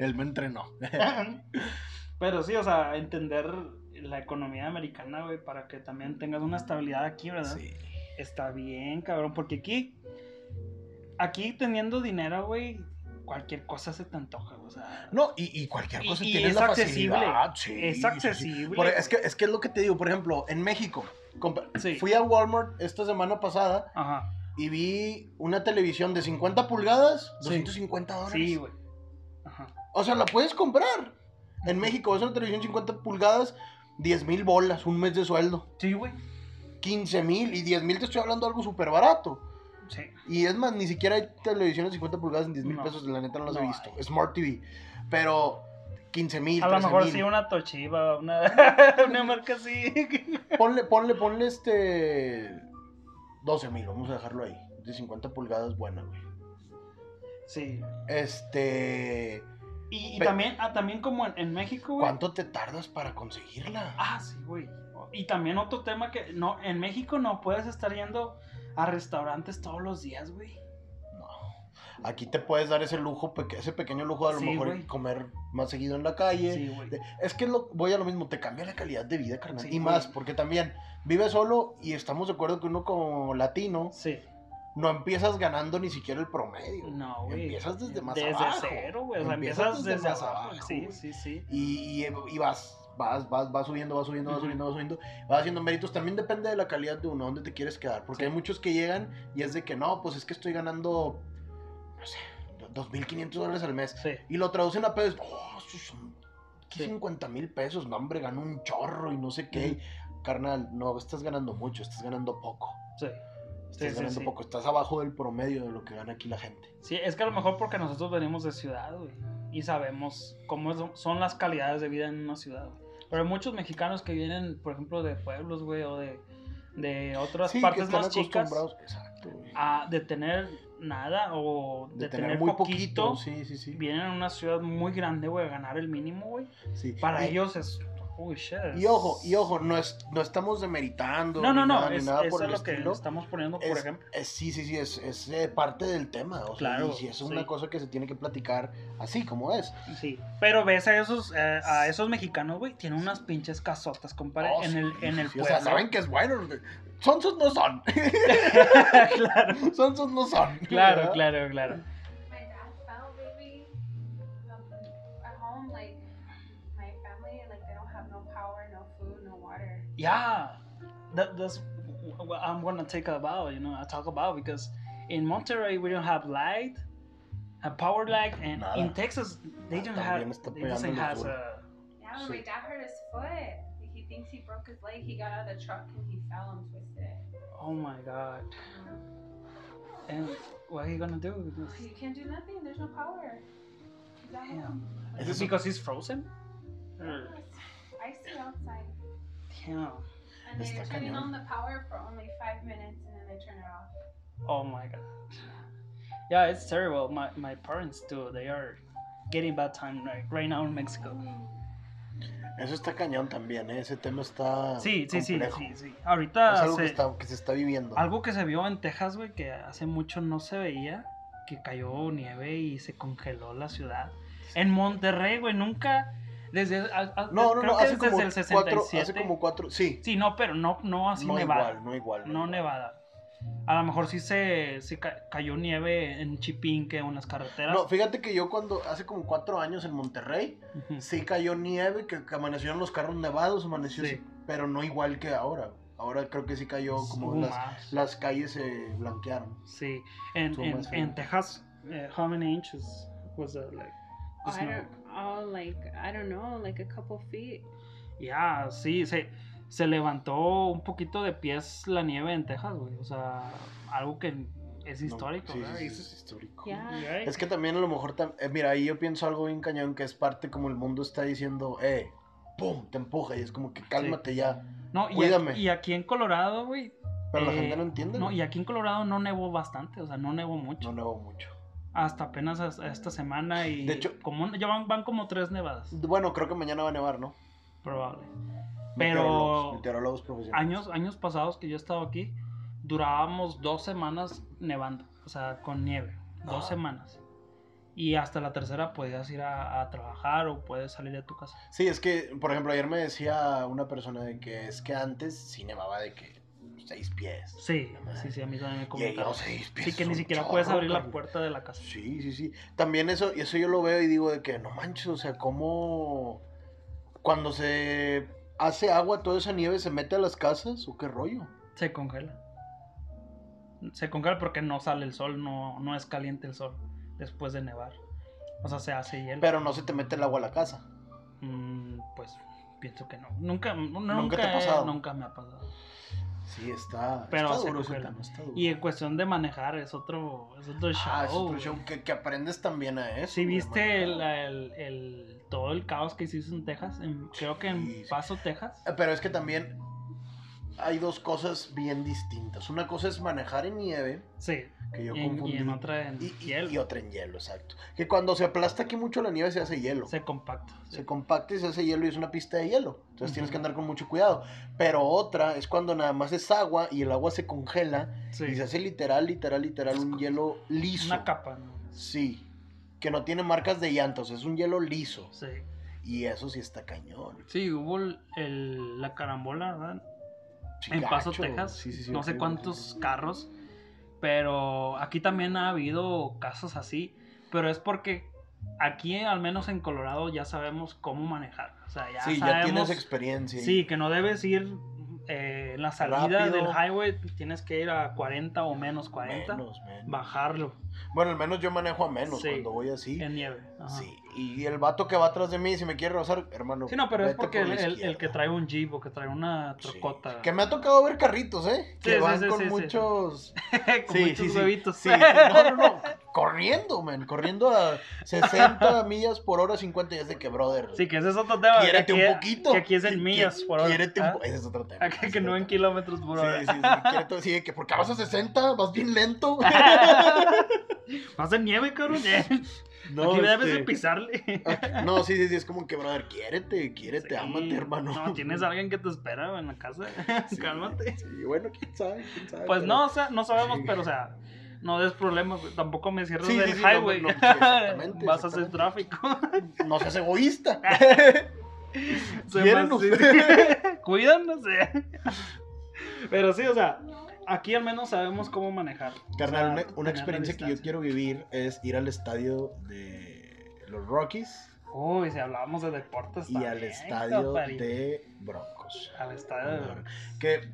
S1: Él me entrenó. [laughs]
S2: Pero sí, o sea, entender la economía americana, güey, para que también tengas una estabilidad aquí, ¿verdad?
S1: Sí.
S2: Está bien, cabrón, porque aquí, aquí teniendo dinero, güey, cualquier cosa se te antoja, o sea.
S1: No, y, y cualquier
S2: Y-
S1: cosa
S2: y
S1: tiene
S2: es
S1: la
S2: accesible.
S1: facilidad. Sí,
S2: Es
S1: sí, sí.
S2: accesible.
S1: Es, que, es que es lo que te digo, por ejemplo, en México, fui a Walmart esta semana pasada
S2: Ajá.
S1: y vi una televisión de 50 pulgadas,
S2: Sí.
S1: 250 dólares.
S2: Sí, güey. Ajá.
S1: O sea, la puedes comprar. En México es una televisión 50 pulgadas, 10 mil bolas, un mes de sueldo.
S2: Sí, güey.
S1: 15 mil y 10 mil te estoy hablando de algo súper barato.
S2: Sí.
S1: Y es más, ni siquiera hay televisiones de 50 pulgadas en 10 mil
S2: No.
S1: pesos, la neta no las he visto. Smart TV. Pero 15 mil,
S2: A lo
S1: 13
S2: mejor
S1: mil.
S2: sí una Toshiba, una, [laughs] una marca así.
S1: Ponle, ponle, ponle este. 12 mil, vamos a dejarlo ahí. De 50 pulgadas, buena, güey.
S2: Sí.
S1: Este.
S2: Y, también, ah, también como en, en México, güey.
S1: ¿Cuánto te tardas para conseguirla?
S2: Ah, sí, güey. Y también otro tema que no, en México no puedes estar yendo a restaurantes todos los días, güey.
S1: No. Aquí te puedes dar ese lujo, ese pequeño lujo de a lo
S2: Sí,
S1: mejor
S2: güey.
S1: comer más seguido en la calle.
S2: Sí, güey.
S1: Es que lo, voy a lo mismo, te cambia la calidad de vida, carnal.
S2: Sí,
S1: y
S2: güey.
S1: más, porque también vives solo y estamos de acuerdo que uno como latino
S2: Sí.
S1: No empiezas ganando ni siquiera el promedio.
S2: No, güey.
S1: Empiezas desde más
S2: desde
S1: abajo.
S2: cero, güey. O sea,
S1: Empiezas
S2: empiezas
S1: desde
S2: desde,
S1: más
S2: abajo.
S1: abajo,
S2: Sí, sí, sí.
S1: Y, y, y vas, vas, vas, vas subiendo, vas subiendo, vas subiendo, vas subiendo, vas haciendo méritos. También depende de la calidad de uno, dónde te quieres quedar. Porque
S2: Sí.
S1: hay muchos que llegan y es de que no, pues es que estoy ganando, no sé, 2.500 dólares al mes.
S2: Sí.
S1: Y lo traducen a pesos, oh, esos son
S2: Sí.
S1: 50 mil pesos, no, hombre, gano un chorro y no sé qué. Carnal, no, estás ganando mucho, estás ganando poco.
S2: Sí.
S1: Estás
S2: Sí, sí,
S1: ganando
S2: sí.
S1: poco, estás abajo del promedio de lo que gana aquí la gente.
S2: Sí, es que a lo mejor porque nosotros venimos de ciudad, güey. Y sabemos cómo son las calidades de vida en una ciudad, güey. Pero hay muchos mexicanos que vienen, por ejemplo, de pueblos, güey, o de, de otras
S1: Sí, que
S2: partes
S1: están
S2: más chicas,
S1: acostumbrados- Exacto, güey.
S2: a, de tener nada o de,
S1: De
S2: tener,
S1: tener muy
S2: poquito.
S1: poquito, sí, sí, sí.
S2: Vienen a una ciudad muy grande, güey, a ganar el mínimo, güey.
S1: sí.
S2: Para
S1: Y-
S2: ellos es. Shit.
S1: Y ojo, y ojo, no, es, no estamos demeritando.
S2: No, no, no.
S1: nada,
S2: es,
S1: nada
S2: eso
S1: por
S2: es lo que
S1: estilo.
S2: estamos poniendo, por
S1: Es-
S2: ejemplo.
S1: es- sí, sí, sí, es, es, eh, parte del tema. O sea,
S2: Claro,
S1: y si es una
S2: sí.
S1: cosa que se tiene que platicar así como es.
S2: Sí. Pero ves a esos, eh, a esos mexicanos, güey, tienen unas pinches casotas, compadre,
S1: Oh,
S2: en el, en el
S1: sí, O
S2: pueblo.
S1: sea, saben que es bueno. Sonsos no son. [laughs]
S2: claro,
S1: Sonsos no son.
S2: claro,
S1: ¿verdad?
S2: claro, claro. Yeah, that, that's what I'm gonna take about. You know, I talk about because in Monterrey we don't have light, a power light and
S1: Nada.
S2: in Texas they
S1: Ah,
S2: don't
S1: también
S2: have.
S1: está
S2: They doesn't
S1: pegándoles
S2: has a.
S3: Yeah, when
S1: Sí.
S3: my dad hurt his foot. He thinks he broke his leg. He got out of the truck and he fell and twisted it.
S2: Oh my god! And what are you gonna do?
S3: Well, you can't do nothing. There's no power. He's at
S2: Damn. Is
S1: Eso-
S2: it because he's frozen?
S3: Yeah,
S2: Or-
S3: it's icy outside.
S2: Damn.
S3: And turning
S1: cañón.
S3: on the power for only five minutes and then they turn it off.
S2: Oh my god. Yeah, it's terrible. My my parents too. They are getting bad time right, right now in Mexico.
S1: Eso está cañón también, ¿eh? Ese tema está.
S2: Sí, sí, sí,
S1: complejo.
S2: sí, sí.
S1: Es
S2: Ahorita
S1: algo que,
S2: se-
S1: está, que se está viviendo.
S2: algo que se vio en Texas, güey, que hace mucho no se veía, que cayó nieve y se congeló la ciudad. En Monterrey, güey, nunca desde a- a-
S1: No, no,
S2: creo
S1: no,
S2: que
S1: hace
S2: desde
S1: como,
S2: el
S1: cuatro,
S2: 67.
S1: hace como cuatro. Sí,
S2: Sí, no, pero no no así
S1: no
S2: nevada.
S1: igual, no igual.
S2: no
S1: igual.
S2: nevada. A lo mejor sí se, se ca- cayó nieve en Chipinque, en unas carreteras.
S1: No, fíjate que yo cuando hace como cuatro años en Monterrey,
S2: Ujú.
S1: sí cayó nieve, que, que amanecieron los carros nevados, amaneció,
S2: Sí.
S1: pero no igual que ahora. Ahora creo que sí cayó como las, las calles se blanquearon.
S2: Sí, en, en, Texas, eh, how many inches was that like?
S3: Oh. Oh, like I don't know, like a couple feet.
S2: Ya, sí, se, se levantó un poquito de pies la nieve en Texas, güey. O sea, algo que es
S1: No,
S2: histórico,
S1: sí,
S2: ¿verdad?
S1: sí, es histórico.
S3: Yeah.
S2: Yeah.
S1: Es que también a lo mejor, eh, mira, ahí yo pienso algo bien cañón, que es parte como el mundo está diciendo, eh, pum, te empuja, y es como que cálmate ya.
S2: No, y,
S1: cuídame.
S2: aquí, y aquí en Colorado, güey.
S1: Pero la
S2: eh,
S1: gente no entiende.
S2: No, y aquí en Colorado no nevó bastante, o sea, no nevó mucho.
S1: No nevó mucho.
S2: Hasta apenas as- esta semana y.
S1: De hecho-
S2: como, ya van, van como tres nevadas,
S1: Bueno, creo que mañana va a nevar, ¿no?
S2: probable. Pero-
S1: meteorólogos profesionales.
S2: Años, años pasados que yo he estado aquí, durábamos dos semanas nevando, o sea, con nieve, dos
S1: Ah.
S2: semanas. Y hasta la tercera podías ir a, a trabajar o puedes salir de tu casa.
S1: Sí, es que, por ejemplo, ayer me decía una persona de que es que antes sí nevaba de que seis pies.
S2: Sí, sí, sí, a mí también me comentaron.
S1: seis pies.
S2: Sí, que ni siquiera
S1: chorro,
S2: puedes abrir la puerta de la casa.
S1: Sí, sí, sí. También eso, eso yo lo veo y digo de que no manches, o sea, cómo cuando se hace agua, toda esa nieve se mete a las casas o qué rollo.
S2: Se congela. Se congela porque no sale el sol, no, no es caliente el sol después de nevar. O sea, se hace hielo.
S1: Pero no se te mete el agua a la casa.
S2: Mm, pues pienso que no. Nunca, nunca,
S1: ¿Nunca te ha pasado?
S2: Nunca me ha pasado.
S1: Sí, está,
S2: Pero
S1: está duro ese
S2: congela.
S1: tema, está duro.
S2: Y en cuestión de manejar es otro, es otro show.
S1: Ah, es otro show que, que aprendes también a eso.
S2: Si viste el, el- el- todo el caos que hizo en Texas, en- creo que en. Paso, Texas.
S1: Eh, Pero es que también hay dos cosas bien distintas. Una cosa es manejar en nieve,
S2: Sí.
S1: que yo
S2: Y
S1: confundí.
S2: y en otra en
S1: y-
S2: hielo.
S1: y otra en hielo, exacto. Que cuando se aplasta aquí mucho la nieve se hace hielo.
S2: Se compacta. sí.
S1: se compacta y se hace hielo y es una pista de hielo. Entonces tienes que andar con mucho cuidado. Pero otra es cuando nada más es agua y el agua se congela
S2: Sí.
S1: y se hace literal, literal, literal
S2: Es
S1: un hielo liso.
S2: Una capa, ¿no?
S1: Sí. Que no tiene marcas de llantos, es un hielo liso.
S2: Sí.
S1: Y eso sí está cañón.
S2: Sí, hubo el, el- la carambola, ¿verdad? En Paso. Texas.
S1: Sí, sí, sí,
S2: no sé cuántos carros. Pero aquí también ha habido casos así. Pero es porque aquí, al menos en Colorado, ya sabemos cómo manejar. O sea, ya
S1: Sí, ya
S2: sabemos.
S1: tienes experiencia.
S2: Sí, que no debes ir eh, en la salida
S1: Rápido.
S2: del highway. Tienes que ir a 40 o menos 40.
S1: Menos, menos.
S2: Bajarlo
S1: Bueno, al menos yo manejo a menos cuando voy así.
S2: en nieve. Ajá.
S1: Sí, y el vato que va atrás de mí, si me quiere rozar, hermano.
S2: Sí, no, pero es porque
S1: por
S2: el, que trae un jeep o que trae una
S1: Sí.
S2: trocota.
S1: Que me ha tocado ver carritos, ¿eh? Que
S2: Sí,
S1: van con muchos. [laughs]
S2: con
S1: Sí,
S2: muchos huevitos.
S1: Sí, no, no, no. [laughs] Corriendo, man. Corriendo a 60 [laughs] millas por hora, 50. Y es de que, brother.
S2: Sí, que ese es otro tema.
S1: Quiérete
S2: que
S1: un poquito.
S2: Que aquí es en millas por hora.
S1: Quiérete un
S2: ¿ah?
S1: po- Ese es otro tema.
S2: Acá que no en kilómetros por hora.
S1: Sí, sí, sí. Quiérete, sí, que porque vas a 60, vas bien lento.
S2: Vas en nieve, cabrón.
S1: No,
S2: aquí debes de pisarle. [laughs]
S1: No, sí, sí, sí. Es como que, brother, quiérete, quiérete,
S2: Sí.
S1: ámate, hermano.
S2: No, tienes a alguien que te espera en la casa. [laughs]
S1: Sí,
S2: Cálmate.
S1: Sí, bueno, quién sabe, quién sabe.
S2: Pues
S1: pero-
S2: no, o sea, no sabemos,
S1: Sí.
S2: pero o sea, no des problemas. Tampoco me cierres
S1: Sí, sí,
S2: el
S1: sí, no,
S2: highway.
S1: no, exactamente, [laughs]
S2: Vas a hacer tráfico.
S1: No seas egoísta. ¿Quieren ustedes?
S2: Cuídanse. Pero sí, o sea, aquí al menos sabemos cómo manejar.
S1: Carnal,
S2: O sea,
S1: una, experiencia que yo quiero vivir es ir al estadio de los Rockies
S2: Uy, si hablábamos de deportes
S1: y
S2: también,
S1: al estadio de Broncos.
S2: Al estadio de Broncos.
S1: Que,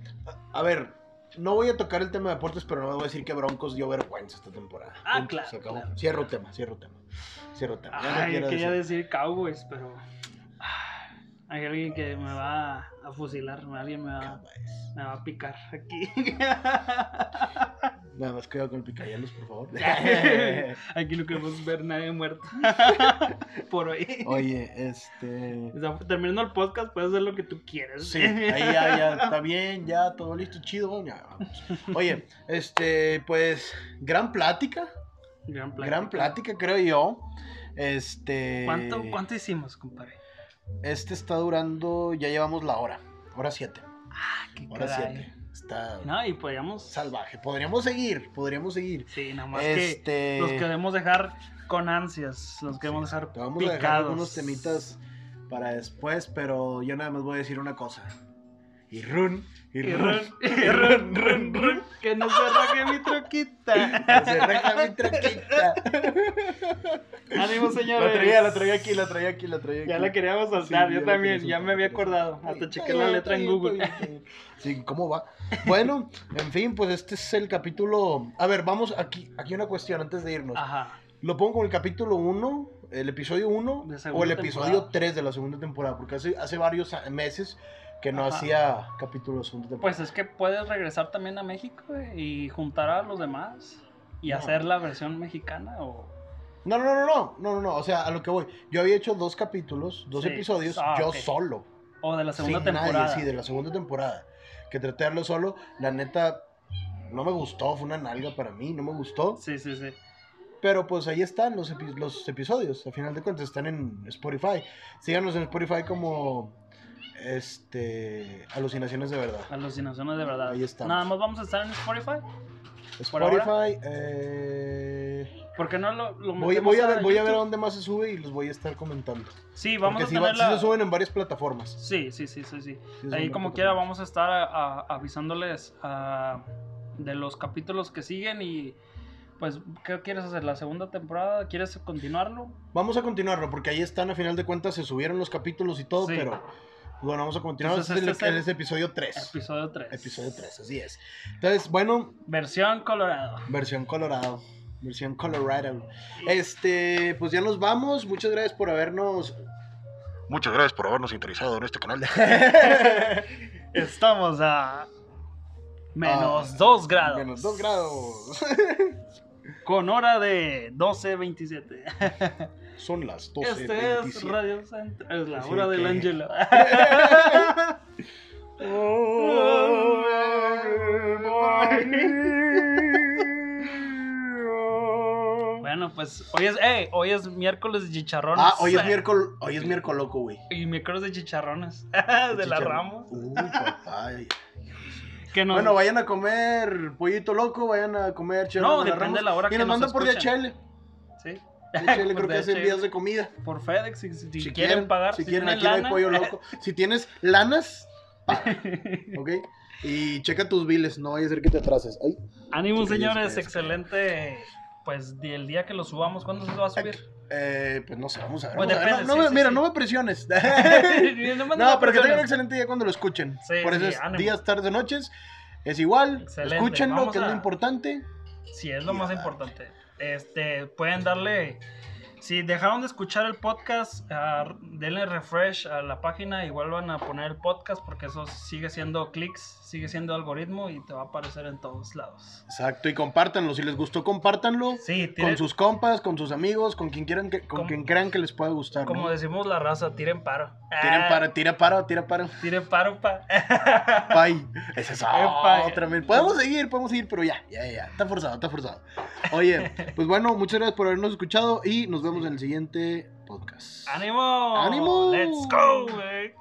S1: a ver, no voy a tocar el tema de deportes, pero no voy a decir que Broncos dio vergüenza esta temporada.
S2: Ah,
S1: Punto,
S2: claro,
S1: se acabó.
S2: claro.
S1: Cierro tema, cierro tema. Cierro tema. No
S2: Ay,
S1: quiero
S2: quería
S1: decir-
S2: decir Cowboys, pero... ah, Hay alguien que me va a fusilar, alguien me va, me va a picar aquí. [laughs]
S1: Nada más cuidado con el picayelos, por favor. [laughs]
S2: aquí no queremos ver nadie muerto. [laughs] Por hoy.
S1: Oye, este...
S2: O sea, terminando el podcast, puedes hacer lo que tú quieras.
S1: Sí, ahí ya, ya, está bien, ya, todo listo, chido, ya, vamos. Oye, este, pues, gran plática,
S2: Gran plática.
S1: gran plática, creo yo. Este...
S2: ¿Cuánto, ¿Cuánto hicimos, compadre?
S1: Este está durando, ya llevamos la hora, hora 7,
S2: Ah, qué
S1: hora
S2: caray.
S1: 7. Está
S2: No, y podríamos...
S1: salvaje. Podríamos seguir, podríamos seguir.
S2: Sí, nada más
S1: Este...
S2: que los queremos dejar con ansias, los queremos dejar
S1: Te vamos a dejar
S2: picados.
S1: algunos temitas para después, pero yo nada más voy a decir una cosa. Y run, y
S2: Y
S1: run,
S2: run, y run, run, run, que no se raje mi troquita. [laughs]
S1: Se reja mi troquita.
S2: Ánimo, señores.
S1: La traía, la traía aquí, la traía aquí, la traía aquí.
S2: Ya la queríamos soltar,
S1: Sí,
S2: yo también, ya me había acordado. Hasta chequé la letra en Google.
S1: bien. [laughs] Sí, ¿cómo va? Bueno, en fin, pues este es el capítulo. A ver, vamos aquí, aquí una cuestión antes de irnos.
S2: Ajá.
S1: ¿Lo pongo como el capítulo 1, el episodio 1
S2: De
S1: o el episodio
S2: temporada.
S1: 3 de la segunda temporada? Porque hace, hace varios meses que no
S2: Ajá.
S1: hacía capítulo de segunda temporada.
S2: Pues es que puedes regresar también a México y juntar a los demás y
S1: No.
S2: hacer la versión mexicana o...
S1: No, no, no, no, no, no, no, no, o sea, a lo que voy. Yo había hecho dos capítulos, dos
S2: Sí.
S1: episodios,
S2: Ah,
S1: yo solo.
S2: o de la segunda
S1: sin
S2: temporada.
S1: nadie, sí, de la segunda temporada. Que traté de hacerlo solo. La neta, no me gustó, fue una nalga para mí, no me gustó.
S2: Sí, sí, sí.
S1: Pero pues ahí están los, epi- los episodios, a final de cuentas están en Spotify. Síganos en Spotify como este Alucinaciones de Verdad.
S2: Alucinaciones de verdad.
S1: Ahí estamos.
S2: Nada más vamos a estar en Spotify.
S1: Spotify, eh,
S2: ¿Por qué no lo, lo
S1: Voy, voy a ver, voy a ver a dónde más se sube y los voy a estar comentando.
S2: Sí, vamos
S1: Porque
S2: a tener
S1: sí
S2: la...
S1: se suben en varias plataformas.
S2: Sí, sí, sí, sí, sí.
S1: Sí
S2: Ahí como quiera vamos a estar a- a- avisándoles de los capítulos que siguen y pues, ¿qué quieres hacer? ¿La segunda temporada? ¿Quieres continuarlo?
S1: Vamos a continuarlo porque ahí están, a final de cuentas se subieron los capítulos y todo,
S2: Sí.
S1: pero bueno, vamos a continuar.
S2: Entonces,
S1: este,
S2: este
S1: es el,
S2: es el-
S1: es episodio 3.
S2: Episodio 3.
S1: Episodio 3, así es. Entonces, bueno,
S2: Versión Colorado.
S1: versión Colorado. Versión Colorado. Este, pues ya nos vamos. Muchas gracias por habernos. Muchas gracias por habernos interesado en este canal. [laughs]
S2: Estamos a menos
S1: Ah,
S2: 2 grados.
S1: Menos 2 grados.
S2: Con hora de 12.27. [laughs]
S1: Son las 12.
S2: Este es Radio Centro. Es la hora del Ángelo. [laughs] [laughs] Bueno, pues hoy es, eh, hoy es miércoles de chicharrones.
S1: Ah, hoy es miércoles, hoy es miércoles loco, güey.
S2: Y miércoles de chicharrones. [laughs] de la. Ramos.
S1: Uy, papá. Bueno, vayan a comer pollito loco, vayan a comer chicharrón
S2: No,
S1: de la
S2: depende de la hora
S1: Y
S2: que
S1: nos
S2: nos
S1: mandan por. DHL. [laughs] DHL creo
S2: Por
S1: que hacen
S2: DHL.
S1: envíos de comida.
S2: Por FedEx, si, si
S1: Si,
S2: quieren, pagar.
S1: si quieren,
S2: tienen
S1: aquí no hay pollo loco. [laughs] Si tienes lanas, paga, [laughs] ¿ok? Y checa tus biles, no vaya a ser que te atrases. Ay,
S2: Ánimo, señores, excelente. Pues el día que lo subamos, ¿cuándo se va a subir?
S1: eh, pues no sé, vamos a ver.
S2: Pues
S1: vamos a ver.
S2: depende,
S1: No, no
S2: sí,
S1: me-
S2: sí,
S1: mira,
S2: sí.
S1: no me presiones.
S2: no,
S1: no, pero que tengan un excelente día cuando lo escuchen.
S2: Sí,
S1: Por eso es
S2: ánimo.
S1: días, tardes, noches. Es igual.
S2: Excelente,
S1: Escúchenlo,
S2: vamos
S1: que es lo importante.
S2: Sí, es lo más importante. Este, pueden darle. Si dejaron de escuchar el podcast, ah, denle refresh a la página y vuelvan a poner el podcast porque eso sigue siendo clics, sigue siendo algoritmo y te va a aparecer en todos lados.
S1: Exacto, y compártanlo. Si les gustó, compártanlo.
S2: Sí,
S1: Con
S2: tiren-
S1: sus compas, con sus amigos, con quien quieran que, con
S2: Como-
S1: quien crean que les pueda gustar.
S2: como
S1: ¿no?
S2: decimos la raza, tiren paro.
S1: Tiren
S2: Ah,
S1: para, tira paro, tira paro.
S2: Tiren paro, pa. [laughs]
S1: Pay. Esa es
S2: Epa.
S1: otra. men. Podemos seguir, podemos seguir, pero ya, ya, ya. Está forzado, está forzado. Oye, pues bueno, muchas gracias por habernos escuchado y nos vemos en el siguiente podcast.
S2: ¡Ánimo!
S1: ¡Ánimo!
S2: ¡Let's go, güey!